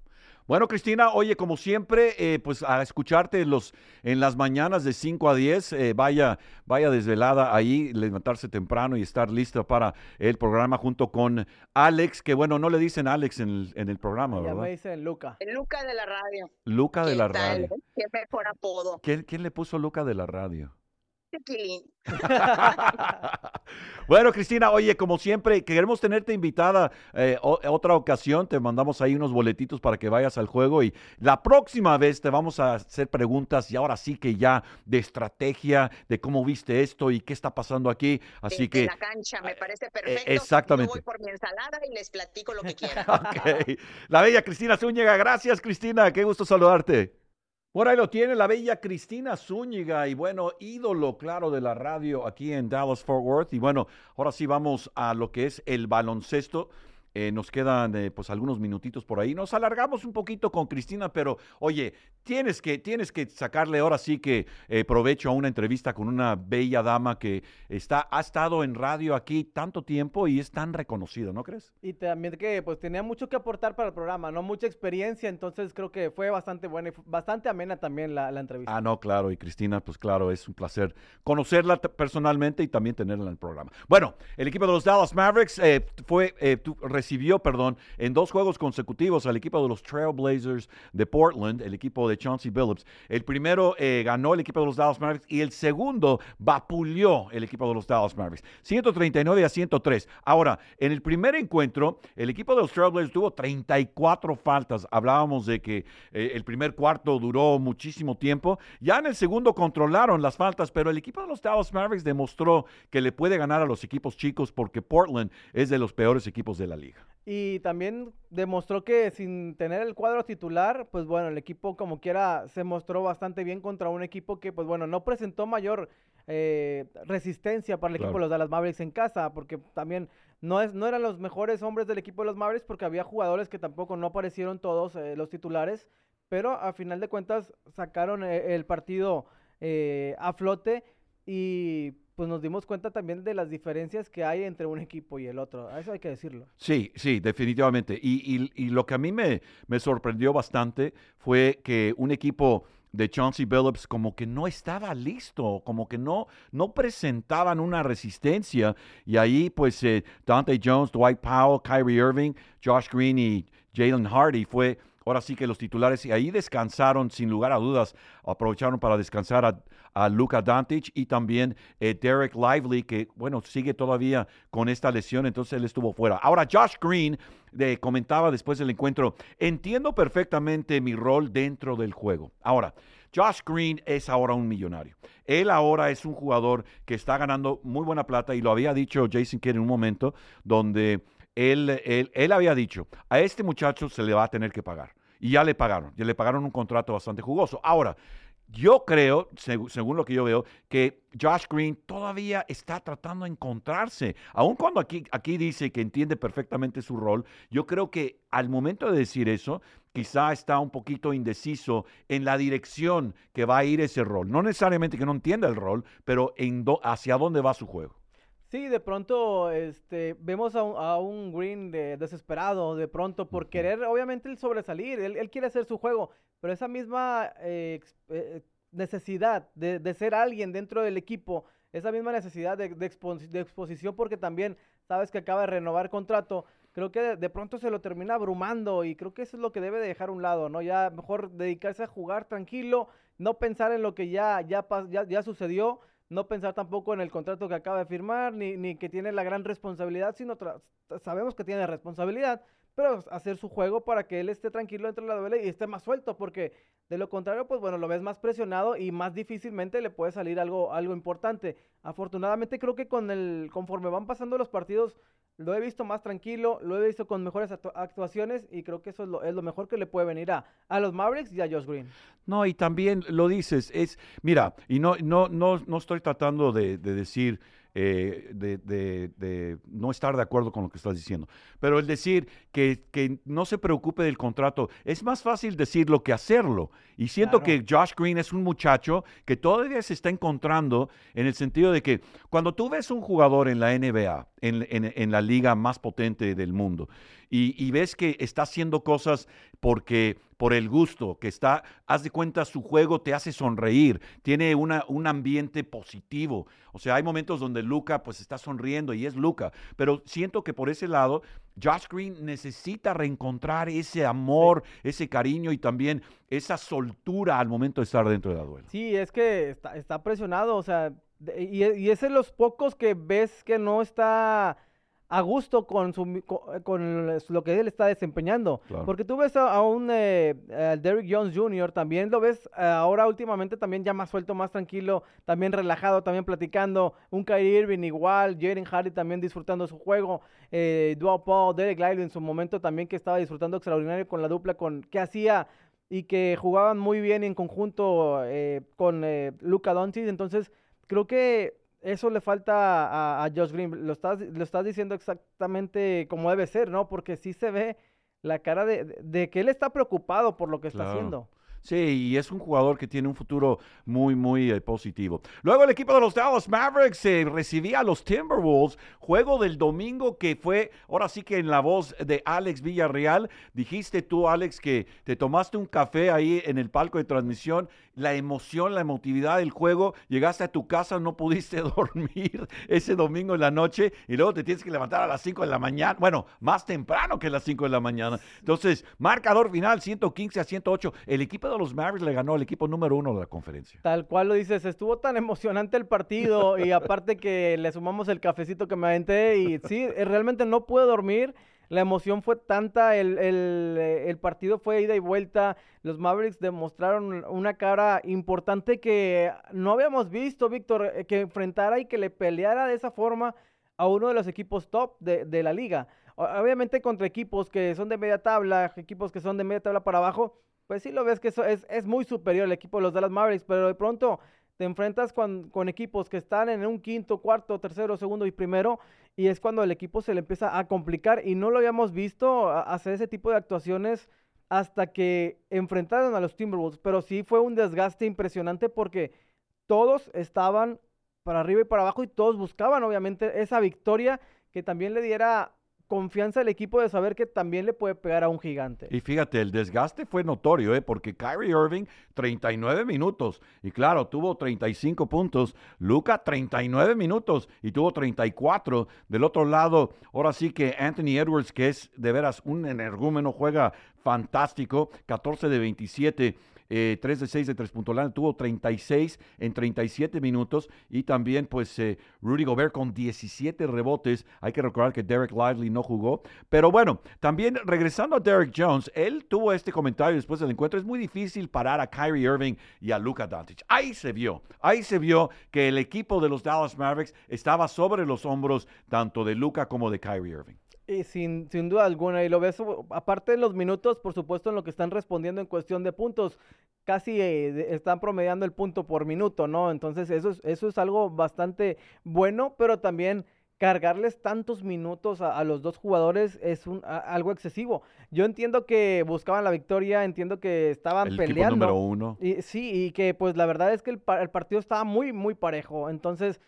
Speaker 1: Bueno, Cristina, oye, como siempre, eh, pues a escucharte los, en las mañanas de 5 a 10, eh, vaya, vaya desvelada ahí, levantarse temprano y estar lista para el programa junto con Alex, que bueno, no le dicen Alex en el, en el programa, ¿verdad? Ya
Speaker 2: me dicen Luca.
Speaker 3: Luca de la radio.
Speaker 1: Luca de la radio.
Speaker 3: Qué mejor apodo.
Speaker 1: ¿Quién le puso Luca de la radio? bueno, Cristina, oye, como siempre, queremos tenerte invitada eh, otra ocasión. Te mandamos ahí unos boletitos para que vayas al juego y la próxima vez te vamos a hacer preguntas y ahora sí que ya de estrategia, de cómo viste esto y qué está pasando aquí. Así que.
Speaker 3: la cancha, me parece eh, perfecto.
Speaker 1: exactamente.
Speaker 3: Yo voy por mi ensalada y les platico lo que quieran.
Speaker 1: La bella Cristina Zúñiga, gracias, Cristina. Qué gusto saludarte. Bueno, ahí lo tiene la bella Cristina Zúñiga y bueno, ídolo claro de la radio aquí en Dallas Fort Worth. Y bueno, ahora sí vamos a lo que es el baloncesto. Eh, nos quedan eh, pues algunos minutitos por ahí. Nos alargamos un poquito con Cristina, pero oye, tienes que, tienes que sacarle ahora sí que eh, provecho a una entrevista con una bella dama que está, ha estado en radio aquí tanto tiempo y es tan reconocida, ¿no crees?
Speaker 2: Y también que pues tenía mucho que aportar para el programa, ¿no? Mucha experiencia, entonces creo que fue bastante buena y bastante amena también la, la entrevista.
Speaker 1: Ah, no, claro, y Cristina, pues claro, es un placer conocerla personalmente y también tenerla en el programa. Bueno, el equipo de los Dallas Mavericks fue, recibió, perdón, en dos juegos consecutivos al equipo de los Trailblazers de Portland, el equipo de Chauncey Billups. El primero eh, ganó el equipo de los Dallas Mavericks y el segundo vapuleó el equipo de los Dallas Mavericks. 139 a 103. Ahora, en el primer encuentro, el equipo de los Trailblazers tuvo 34 faltas. Hablábamos de que eh, el primer cuarto duró muchísimo tiempo. Ya en el segundo controlaron las faltas, pero el equipo de los Dallas Mavericks demostró que le puede ganar a los equipos chicos porque Portland es de los peores equipos de la liga.
Speaker 2: Y también demostró que sin tener el cuadro titular, pues bueno, el equipo como quiera se mostró bastante bien contra un equipo que, pues bueno, no presentó mayor eh, resistencia para el equipo de los Dallas Mavericks en casa, porque también no, es, no eran los mejores hombres del equipo de los Mavericks porque había jugadores que tampoco no aparecieron todos, eh, los titulares, pero a final de cuentas sacaron eh, el partido a flote y pues nos dimos cuenta también de las diferencias que hay entre un equipo y el otro. Eso hay que decirlo.
Speaker 1: Sí, sí, definitivamente. Y, y, lo que a mí me, me, sorprendió bastante fue que un equipo de Chauncey Billups como que no estaba listo, como que no, no presentaban una resistencia. Y ahí pues eh, Dante Jones, Dwight Powell, Kyrie Irving, Josh Green y Jalen Hardy fue ahora sí que los titulares, y ahí descansaron sin lugar a dudas, aprovecharon para descansar a, a Luka Doncic y también eh, Derek Lively, que bueno, sigue todavía con esta lesión, entonces él estuvo fuera. Ahora, Josh Green comentaba después del encuentro, entiendo perfectamente mi rol dentro del juego. Ahora, Josh Green es ahora un millonario. Él ahora es un jugador que está ganando muy buena plata y lo había dicho Jason Kidd en un momento donde él, él, él había dicho, a este muchacho se le va a tener que pagar. Y ya le pagaron, ya le pagaron un contrato bastante jugoso. Ahora, yo creo, según lo que yo veo, que Josh Green todavía está tratando de encontrarse. Aun cuando aquí, aquí dice que entiende perfectamente su rol, yo creo que al momento de decir eso, quizá está un poquito indeciso en la dirección que va a ir ese rol. No necesariamente que no entienda el rol, pero en hacia dónde va su juego.
Speaker 2: Sí, de pronto este, vemos a un, Green desesperado, de pronto, por querer, obviamente, el sobresalir. Él, quiere hacer su juego, pero esa misma eh, eh, necesidad de, ser alguien dentro del equipo, esa misma necesidad de, exposición, porque también sabes que acaba de renovar contrato, creo que de, pronto se lo termina abrumando y creo que eso es lo que debe de dejar a un lado, ¿no? Ya mejor dedicarse a jugar tranquilo, no pensar en lo que ya, ya, ya, ya sucedió no pensar tampoco en el contrato que acaba de firmar, ni, ni que tiene la gran responsabilidad, sino sabemos que tiene responsabilidad, pero hacer su juego para que él esté tranquilo dentro de la duela y esté más suelto, porque de lo contrario, pues bueno, lo ves más presionado y más difícilmente le puede salir algo, algo importante. Afortunadamente creo que con el, conforme van pasando los partidos, lo he visto más tranquilo, lo he visto con mejores actuaciones y creo que eso es lo, es lo mejor que le puede venir a, a, los Mavericks y a Josh Green.
Speaker 1: No, y también lo dices, es, mira, y no, no, no, no estoy tratando de, de decir eh, de, no estar de acuerdo con lo que estás diciendo. Pero el decir que, que, no se preocupe del contrato, es más fácil decirlo que hacerlo. Y siento que Josh Green es un muchacho que todavía se está encontrando en el sentido de que cuando tú ves un jugador en la NBA, en, en, la liga más potente del mundo, y, ves que está haciendo cosas porque por el gusto, que está, haz de cuenta, su juego te hace sonreír, tiene una, un ambiente positivo. O sea, hay momentos donde Luca pues está sonriendo y es Luca, pero siento que por ese lado Josh Green necesita reencontrar ese amor, ese cariño y también esa soltura al momento de estar dentro de la duela.
Speaker 2: Sí, es que está, está presionado, o sea, y, y es de los pocos que ves que no está a gusto con, su, con, lo que él está desempeñando. Porque tú ves a, un eh, Derrick Jones Jr., también lo ves eh, ahora últimamente también ya más suelto, más tranquilo, también relajado, también platicando. Un Kyrie Irving igual, Jaden Hardy también disfrutando su juego. Eh, Dual Paul, Derek Lively en su momento también que estaba disfrutando extraordinario con la dupla con que hacía y que jugaban muy bien en conjunto eh, con Luca Doncic. Entonces, creo que eso le falta a, Josh Green. Lo estás, lo estás diciendo exactamente como debe ser, ¿no? Porque sí se ve la cara de, que él está preocupado por lo que está haciendo.
Speaker 1: Sí, y es un jugador que tiene un futuro muy, muy eh, positivo. Luego el equipo de los Dallas Mavericks eh, recibía a los Timberwolves, juego del domingo que fue, ahora sí que en la voz de Alex Villarreal, dijiste tú, Alex, que te tomaste un café ahí en el palco de transmisión la emoción, la emotividad del juego, llegaste a tu casa, no pudiste dormir ese domingo en la noche y luego te tienes que levantar a las 5 de la mañana, bueno, más temprano que las 5 de la mañana. Entonces, marcador final 115 a 108, el equipo de los Mavericks le ganó al equipo número uno de la conferencia.
Speaker 2: Tal cual lo dices, estuvo tan emocionante el partido y aparte que le sumamos el cafecito que me aventé y sí, realmente no pude dormir. La emoción fue tanta, el, el, partido fue ida y vuelta. Los Mavericks demostraron una cara importante que no habíamos visto, Víctor, eh, que enfrentara y que le peleara de esa forma a uno de los equipos top de, la liga. Obviamente contra equipos que son de media tabla, equipos que son de media tabla para abajo, pues sí lo ves que eso es, es muy superior el equipo de los Dallas Mavericks, pero de pronto te enfrentas con, equipos que están en un quinto, cuarto, tercero, segundo y primero, y es cuando el equipo se le empieza a complicar y no lo habíamos visto hacer ese tipo de actuaciones hasta que enfrentaron a los Timberwolves, pero sí fue un desgaste impresionante porque todos estaban para arriba y para abajo y todos buscaban obviamente esa victoria que también le diera confianza al equipo de saber que también le puede pegar a un gigante.
Speaker 1: Y fíjate, el desgaste fue notorio, ¿eh? porque Kyrie Irving, 39 minutos, y claro, tuvo 35 puntos. Luca, 39 minutos, y tuvo 34. Del otro lado, ahora sí que Anthony Edwards, que es de veras un energúmeno, juega fantástico, 14 de 27 3 eh, de 6 de 3 puntos tuvo 36 en 37 minutos y también pues eh, Rudy Gobert con 17 rebotes. Hay que recordar que Derek Lively no jugó. Pero bueno, también regresando a Derek Jones, él tuvo este comentario después del encuentro. Es muy difícil parar a Kyrie Irving y a Luka Doncic. Ahí se vio, ahí se vio que el equipo de los Dallas Mavericks estaba sobre los hombros tanto de Luka como de Kyrie Irving.
Speaker 2: Y sin, sin duda alguna, y lo ves, aparte de los minutos, por supuesto, en lo que están respondiendo en cuestión de puntos, casi eh, están promediando el punto por minuto, ¿no? Entonces eso es, eso es algo bastante bueno, pero también cargarles tantos minutos a, los dos jugadores es un, algo excesivo. Yo entiendo que buscaban la victoria, entiendo que estaban
Speaker 1: el
Speaker 2: peleando.
Speaker 1: número uno.
Speaker 2: Y, sí, y que pues la verdad es que el, el partido estaba muy, muy parejo. Entonces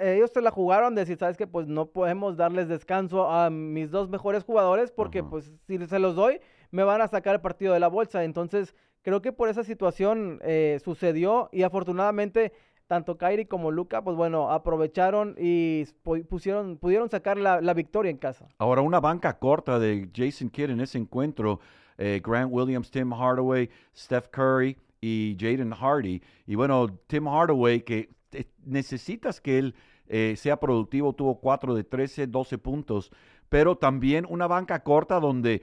Speaker 2: ellos se la jugaron de decir, sabes que pues no podemos darles descanso a mis dos mejores jugadores porque pues si se los doy me van a sacar el partido de la bolsa. Entonces creo que por esa situación eh, sucedió y afortunadamente tanto Kairi como Luca, pues bueno, aprovecharon y pusieron, pudieron sacar la, victoria en casa.
Speaker 1: Ahora, una banca corta de Jason Kidd en ese encuentro, eh, Grant Williams, Tim Hardaway, Steph Curry y Jaden Hardy. Y bueno, Tim Hardaway, que necesitas que él eh, sea productivo, tuvo 4 de 13, 12 puntos, pero también una banca corta donde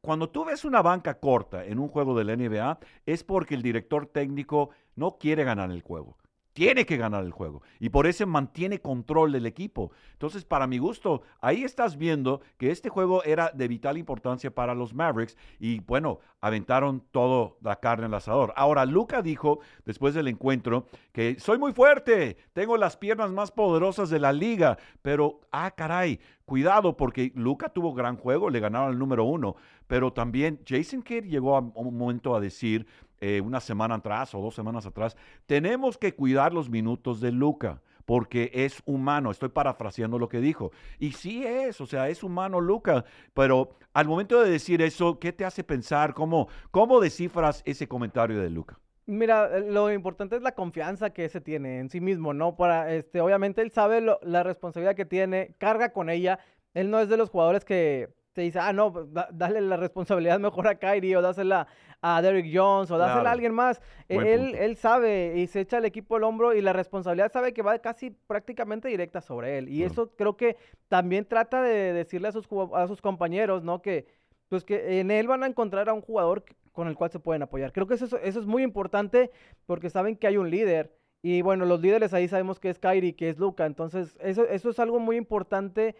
Speaker 1: cuando tú ves una banca corta en un juego de la NBA es porque el director técnico no quiere ganar el juego tiene que ganar el juego y por eso mantiene control del equipo. Entonces, para mi gusto, ahí estás viendo que este juego era de vital importancia para los Mavericks y bueno, aventaron todo la carne al asador. Ahora, Luca dijo después del encuentro que soy muy fuerte, tengo las piernas más poderosas de la liga, pero, ah, caray, cuidado porque Luca tuvo gran juego, le ganaron al número uno, pero también Jason Kidd llegó a un momento a decir eh, una semana atrás o dos semanas atrás, tenemos que cuidar los minutos de Luca porque es humano. Estoy parafraseando lo que dijo. Y sí es, o sea, es humano Luca, pero al momento de decir eso, ¿qué te hace pensar? ¿Cómo, cómo descifras ese comentario de Luca?
Speaker 2: Mira, lo importante es la confianza que se tiene en sí mismo, ¿no? Para, este, obviamente él sabe la responsabilidad que tiene, carga con ella. Él no es de los jugadores que te dice, ah, no, dale la responsabilidad mejor a Kyrie o dásela a Derrick Jones o dásela a alguien más. E, él, él sabe y se echa el equipo al hombro y la responsabilidad sabe que va casi prácticamente directa sobre él. Y eso creo que también trata de decirle a sus, a sus compañeros, ¿no? Que, pues que en él van a encontrar a un jugador con el cual se pueden apoyar. Creo que eso, eso es muy importante porque saben que hay un líder. Y bueno, los líderes ahí sabemos que es Kyrie, que es Luca. Entonces, eso, eso es algo muy importante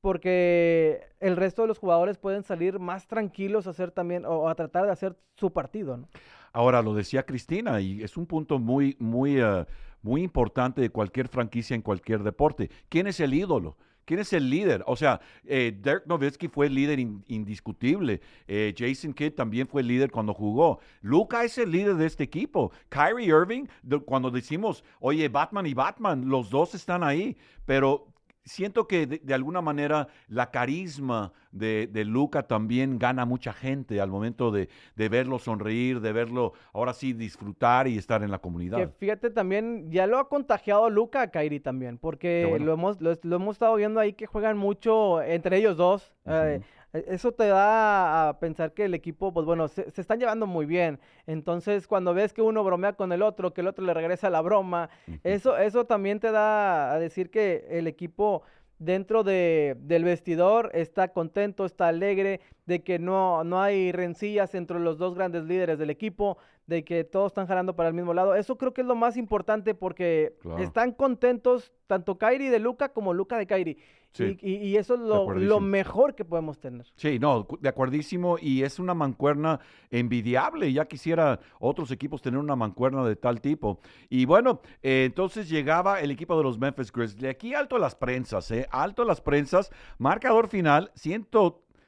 Speaker 2: porque el resto de los jugadores pueden salir más tranquilos a hacer también o a tratar de hacer su partido. ¿no?
Speaker 1: Ahora lo decía Cristina y es un punto muy muy uh, muy importante de cualquier franquicia en cualquier deporte. ¿Quién es el ídolo? ¿Quién es el líder? O sea, eh, Dirk Nowitzki fue el líder indiscutible. Eh, Jason Kidd también fue el líder cuando jugó. Luca es el líder de este equipo. Kyrie Irving, cuando decimos, oye, Batman y Batman, los dos están ahí. Pero siento que de, alguna manera la carisma de, de, Luca también gana mucha gente al momento de, verlo sonreír, de verlo ahora sí disfrutar y estar en la comunidad.
Speaker 2: Que fíjate también, ya lo ha contagiado Luca a Kairi también, porque lo, hemos, lo, hemos estado viendo ahí que juegan mucho entre ellos dos. E, eso te da a pensar que el equipo, pues bueno, se, están llevando muy bien. Entonces, cuando ves que uno bromea con el otro, que el otro le regresa la broma, eso, eso también te da a decir que el equipo dentro de, del vestidor está contento, está alegre, de que no, no hay rencillas entre los dos grandes líderes del equipo, de que todos están jalando para el mismo lado. Eso creo que es lo más importante porque están contentos tanto Kairi de Luca como Luca de Kairi. Y, eso es lo, mejor que podemos tener.
Speaker 1: Sí, no, de acuerdísimo. Y es una mancuerna envidiable. Ya quisiera otros equipos tener una mancuerna de tal tipo. Y bueno, eh, entonces llegaba el equipo de los Memphis Grizzlies. Aquí alto las prensas, ¿eh? Alto las prensas. Marcador final, 100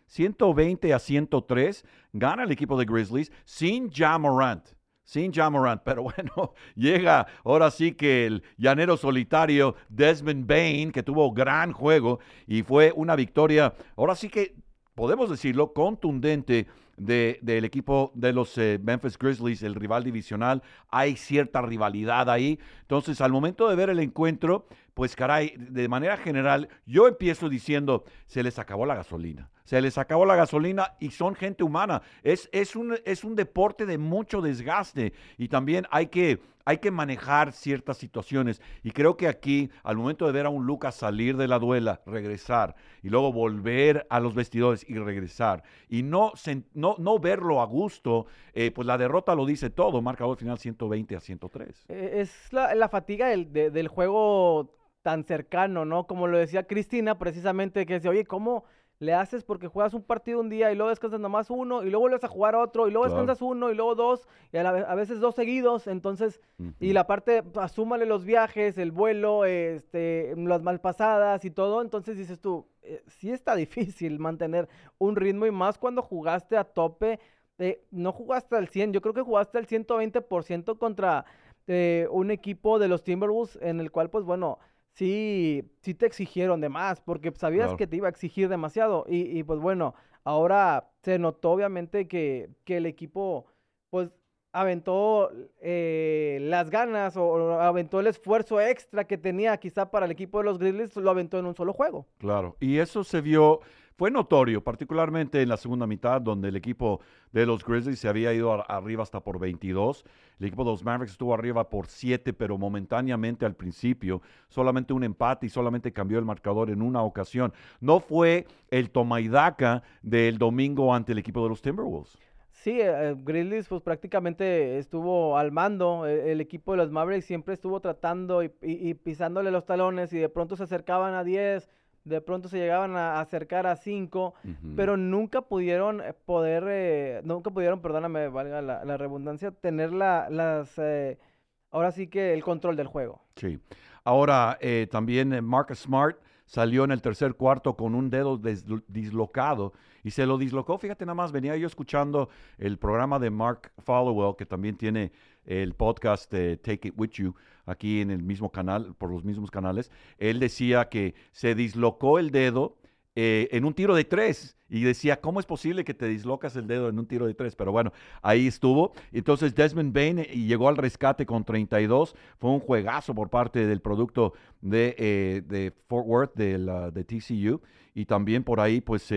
Speaker 1: 120 a 103, gana el equipo de Grizzlies sin Ja Morant. Sin Ja Morant, pero bueno, llega ahora sí que el llanero solitario Desmond Bain, que tuvo gran juego y fue una victoria, ahora sí que podemos decirlo, contundente del equipo de los eh, Memphis Grizzlies, el rival divisional. Hay cierta rivalidad ahí. Entonces, al momento de ver el encuentro, pues caray, de manera general, yo empiezo diciendo, se les acabó la gasolina se les acabó la gasolina y son gente humana. Es, es, un, es un deporte de mucho desgaste y también hay que, hay que manejar ciertas situaciones. Y creo que aquí, al momento de ver a un Lucas salir de la duela, regresar y luego volver a los vestidores y regresar y no, no, no verlo a gusto, eh, pues la derrota lo dice todo. Marcador final 120 a 103.
Speaker 2: Eh, es la, fatiga del, del juego tan cercano, ¿no? Como lo decía Cristina, precisamente, que decía, oye, ¿cómo le haces porque juegas un partido un día y luego descansas nomás uno y luego vuelves a jugar otro y luego descansas uno y luego dos y a, veces dos seguidos, entonces, y la parte, asúmale los viajes, el vuelo, este, las malpasadas y todo, entonces dices tú, eh, sí está difícil mantener un ritmo y más cuando jugaste a tope, eh, no jugaste al 100, yo creo que jugaste al 120% contra eh, un equipo de los Timberwolves en el cual, pues bueno, sí, sí te exigieron de más, porque sabías que te iba a exigir demasiado. Y, pues bueno, ahora se notó obviamente que, que el equipo, pues aventó eh, las ganas o, aventó el esfuerzo extra que tenía quizá para el equipo de los Grizzlies, lo aventó en un solo juego.
Speaker 1: Claro, y eso se vio fue notorio, particularmente en la segunda mitad, donde el equipo de los Grizzlies se había ido arriba hasta por 22. El equipo de los Mavericks estuvo arriba por 7, pero momentáneamente al principio, solamente un empate y solamente cambió el marcador en una ocasión. No fue el toma y daca del domingo ante el equipo de los Timberwolves.
Speaker 2: Sí, eh, Grizzlies pues prácticamente estuvo al mando. E, el, equipo de los Mavericks siempre estuvo tratando y, y, pisándole los talones y de pronto se acercaban a 10 de pronto se llegaban a acercar a cinco, pero nunca pudieron eh, poder, eh, nunca pudieron, perdóname, valga la, redundancia, tener la, las, eh, ahora sí que el control del juego.
Speaker 1: Sí. Ahora, también Marcus Smart salió en el tercer cuarto con un dedo dislocado y se lo dislocó. Fíjate nada más, venía yo escuchando el programa de Mark Followell, que también tiene el podcast Take It With You aquí en el mismo canal, por los mismos canales. Él decía que se dislocó el dedo eh, en un tiro de tres. Y decía, ¿cómo es posible que te dislocas el dedo en un tiro de tres? Pero bueno, ahí estuvo. Entonces Desmond Bain eh, llegó al rescate con 32. Fue un juegazo por parte del producto de, eh, Fort Worth, de, la, de TCU. Y también por ahí, pues,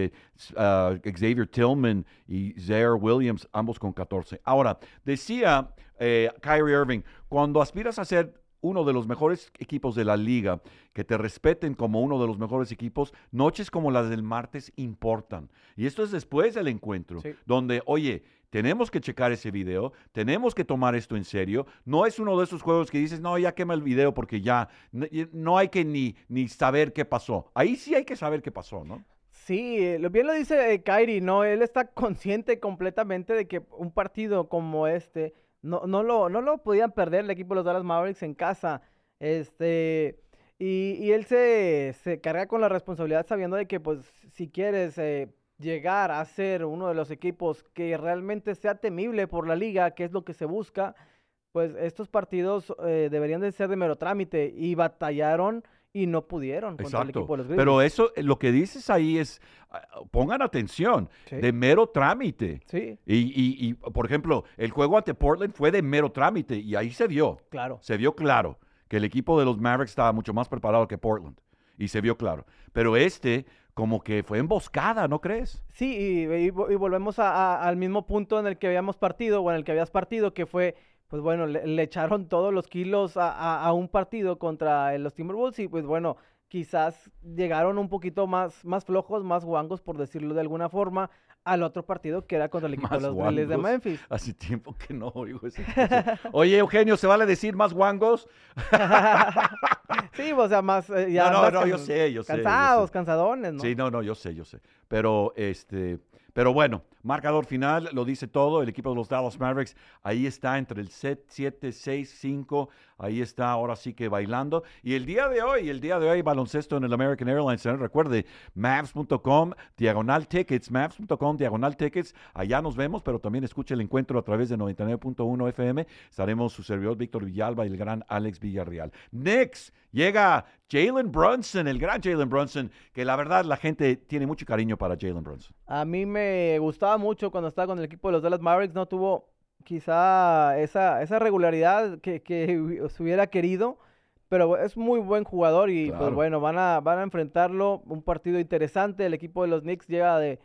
Speaker 1: ah, Xavier Tillman y Zaire Williams, ambos con 14. Ahora, decía Kyrie Irving, cuando aspiras a ser uno de los mejores equipos de la liga, que te respeten como uno de los mejores equipos, noches como las del martes importan. Y esto es después del encuentro, donde, oye, tenemos que checar ese video, tenemos que tomar esto en serio. No es uno de esos juegos que dices, no, ya quema el video porque ya no hay que ni, ni saber qué pasó. Ahí sí hay que saber qué pasó, ¿no?
Speaker 2: Sí, lo bien lo dice eh, Kyrie, ¿no? Él está consciente completamente de que un partido como este no, no, lo, no lo podían perder el equipo de los Dallas Mavericks en casa. Este, y, él se, se, carga con la responsabilidad sabiendo de que, pues, si quieres eh, llegar a ser uno de los equipos que realmente sea temible por la liga, que es lo que se busca, pues estos partidos eh, deberían de ser de mero trámite y batallaron y no pudieron contra el equipo de los
Speaker 1: Pero eso, eh, lo que dices ahí es, ah, pongan atención, de mero trámite.
Speaker 2: Sí.
Speaker 1: Y, y, por ejemplo, el juego ante Portland fue de mero trámite y ahí se vio.
Speaker 2: Claro.
Speaker 1: Se vio claro que el equipo de los Mavericks estaba mucho más preparado que Portland. Y se vio claro. Pero este, como que fue emboscada, ¿no crees?
Speaker 2: Sí, y, volvemos al mismo punto en el que habíamos partido, o en el que habías partido, que fue pues bueno, le, echaron todos los kilos a, un partido contra los Timberwolves y pues bueno, quizás llegaron un poquito más, más flojos, más guangos, por decirlo de alguna forma, al otro partido que era contra el equipo de los Grizzlies de Memphis.
Speaker 1: Hace tiempo que no oigo ese Oye, Eugenio, ¿se vale decir más guangos?
Speaker 2: sí, o sea, más... Eh,
Speaker 1: ya no, no, no, yo sé, yo
Speaker 2: sé. Cansados, cansadones, ¿no?
Speaker 1: Sí, no, no, yo sé, yo sé. Pero, este, pero bueno, Marcador final lo dice todo. El equipo de los Dallas Mavericks ahí está entre el set 7, 6, 5. Ahí está ahora sí que bailando. Y el día de hoy, el día de hoy, baloncesto en el American Airlines Center. Recuerde, mavs.com, diagonal tickets, mavs.com, diagonal tickets. Allá nos vemos, pero también escuche el encuentro a través de 99.1 FM. Estaremos su servidor Víctor Villalba y el gran Alex Villarreal. Next, llega Jalen Brunson, el gran Jalen Brunson, que la verdad la gente tiene mucho cariño para Jalen Brunson.
Speaker 2: A mí me gustaba mucho cuando estaba con el equipo de los Dallas Mavericks, no tuvo quizá esa, esa regularidad que, que se hubiera querido, pero es muy buen jugador y pues bueno, van a, van a enfrentarlo, un partido interesante, el equipo de los Knicks llega de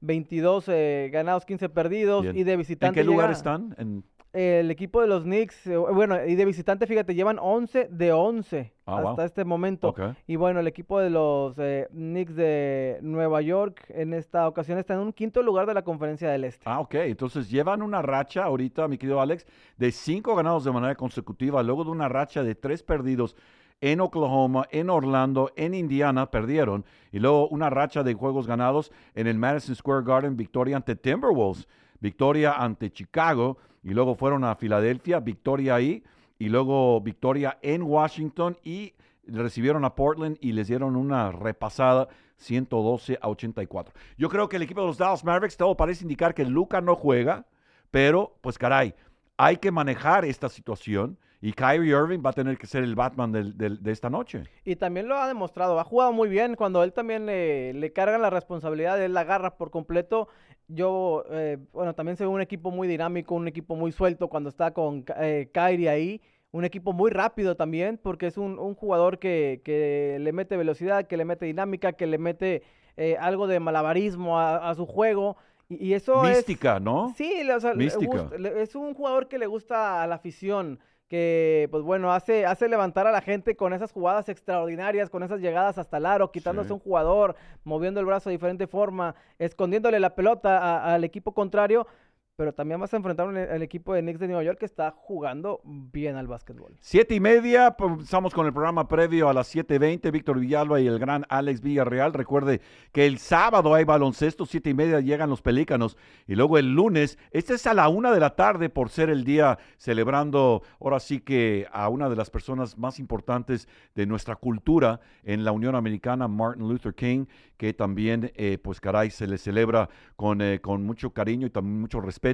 Speaker 2: 22 eh, ganados, 15 perdidos
Speaker 1: Bien.
Speaker 2: y de
Speaker 1: ¿En
Speaker 2: visitante
Speaker 1: qué lugar
Speaker 2: llega-
Speaker 1: están? En-
Speaker 2: El equipo de los Knicks, eh, bueno, y de visitante, fíjate, llevan 11 de 11
Speaker 1: Ah,
Speaker 2: hasta
Speaker 1: wow.
Speaker 2: este momento. Y bueno, el equipo de los eh, Knicks de Nueva York en esta ocasión está en un quinto lugar de la conferencia del Este.
Speaker 1: Ah, ok. Entonces llevan una racha ahorita, mi querido Alex, de cinco ganados de manera consecutiva, luego de una racha de tres perdidos en Oklahoma, en Orlando, en Indiana, perdieron, y luego una racha de juegos ganados en el Madison Square Garden, victoria ante Timberwolves, victoria ante Chicago, y luego fueron a Filadelfia, victoria ahí, y luego victoria en Washington, y recibieron a Portland y les dieron una repasada 112 a 84. Yo creo que el equipo de los Dallas Mavericks todo parece indicar que Luca no juega, pero pues caray, hay que manejar esta situación y Kyrie Irving va a tener que ser el Batman del- del- de esta noche.
Speaker 2: Y también lo ha demostrado, ha jugado muy bien. Cuando él también le, le cargan la responsabilidad, él la agarra por completo. Yo, eh, bueno, también se ve un equipo muy dinámico, un equipo muy suelto cuando está con eh, Kyrie ahí. Un equipo muy rápido también, porque es un, un jugador que, que le mete velocidad, que le mete dinámica, que le mete eh, algo de malabarismo a, a su juego. Y, y eso es...
Speaker 1: Mística, ¿no?
Speaker 2: Sí, o sea, le
Speaker 1: Mística.
Speaker 2: gusta- le- es un jugador que le gusta a la afición, que pues bueno, hace, hace levantar a la gente con esas jugadas extraordinarias, con esas llegadas hasta el aro, quitándose
Speaker 1: Sí.
Speaker 2: un jugador, moviendo el brazo de diferente forma, escondiéndole la pelota a- al equipo contrario. Pero también vas a enfrentar al equipo de Knicks de Nueva York que está jugando bien al básquetbol.
Speaker 1: Siete y media, pues, estamos con el programa previo a las 7.20, Víctor Villalba y el gran Alex Villarreal. Recuerde que el sábado hay baloncesto, siete y media llegan los Pelícanos y luego el lunes, este es a la una de la tarde por ser el día celebrando, ahora sí que a una de las personas más importantes de nuestra cultura en la Unión Americana, Martin Luther King, que también, eh, pues caray, se le celebra con, eh, con mucho cariño y también mucho respeto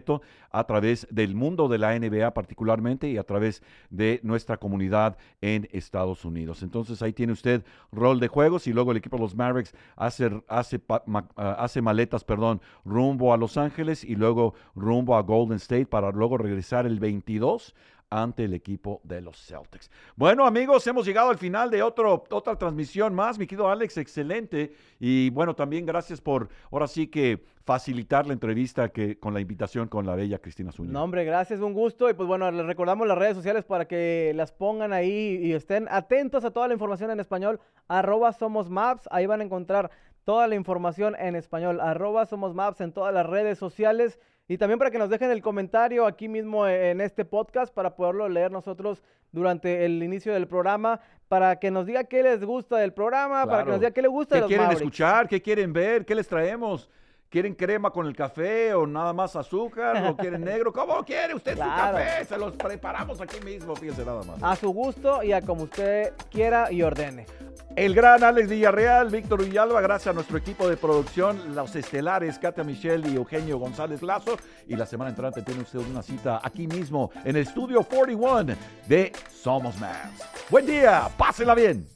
Speaker 1: a través del mundo de la NBA particularmente y a través de nuestra comunidad en Estados Unidos. Entonces ahí tiene usted rol de juegos y luego el equipo de los Mavericks hace, hace, ah, hace maletas, perdón, rumbo a Los Ángeles y luego rumbo a Golden State para luego regresar el 22 ante el equipo de los Celtics. Bueno, amigos, hemos llegado al final de otro, otra transmisión más. Mi querido Alex, excelente. Y bueno, también gracias por ahora sí que facilitar la entrevista que, con la invitación con la bella Cristina Zúñiga.
Speaker 2: No, hombre, gracias, un gusto. Y pues bueno, les recordamos las redes sociales para que las pongan ahí y estén atentos a toda la información en español. Arroba Somos Maps, ahí van a encontrar toda la información en español. Arroba Somos Maps en todas las redes sociales. Y también para que nos dejen el comentario aquí mismo en este podcast para poderlo leer nosotros durante el inicio del programa, para que nos diga qué les gusta del programa, para que nos diga qué les gusta
Speaker 1: ¿Qué
Speaker 2: de los
Speaker 1: quieren
Speaker 2: Mavericks.
Speaker 1: escuchar? ¿Qué quieren ver? ¿Qué les traemos? ¿Quieren crema con el café o nada más azúcar? ¿O quieren negro? ¿Cómo quiere usted
Speaker 2: Claro.
Speaker 1: su café? Se los preparamos aquí mismo, fíjense nada más.
Speaker 2: A su gusto y a como usted quiera y ordene.
Speaker 1: El gran Alex Villarreal, Víctor Villalba, gracias a nuestro equipo de producción, los estelares, Katia Michelle y Eugenio González Lazo. Y la semana entrante tiene usted una cita aquí mismo en el estudio 41 de Somos Más. Buen día, pásela bien.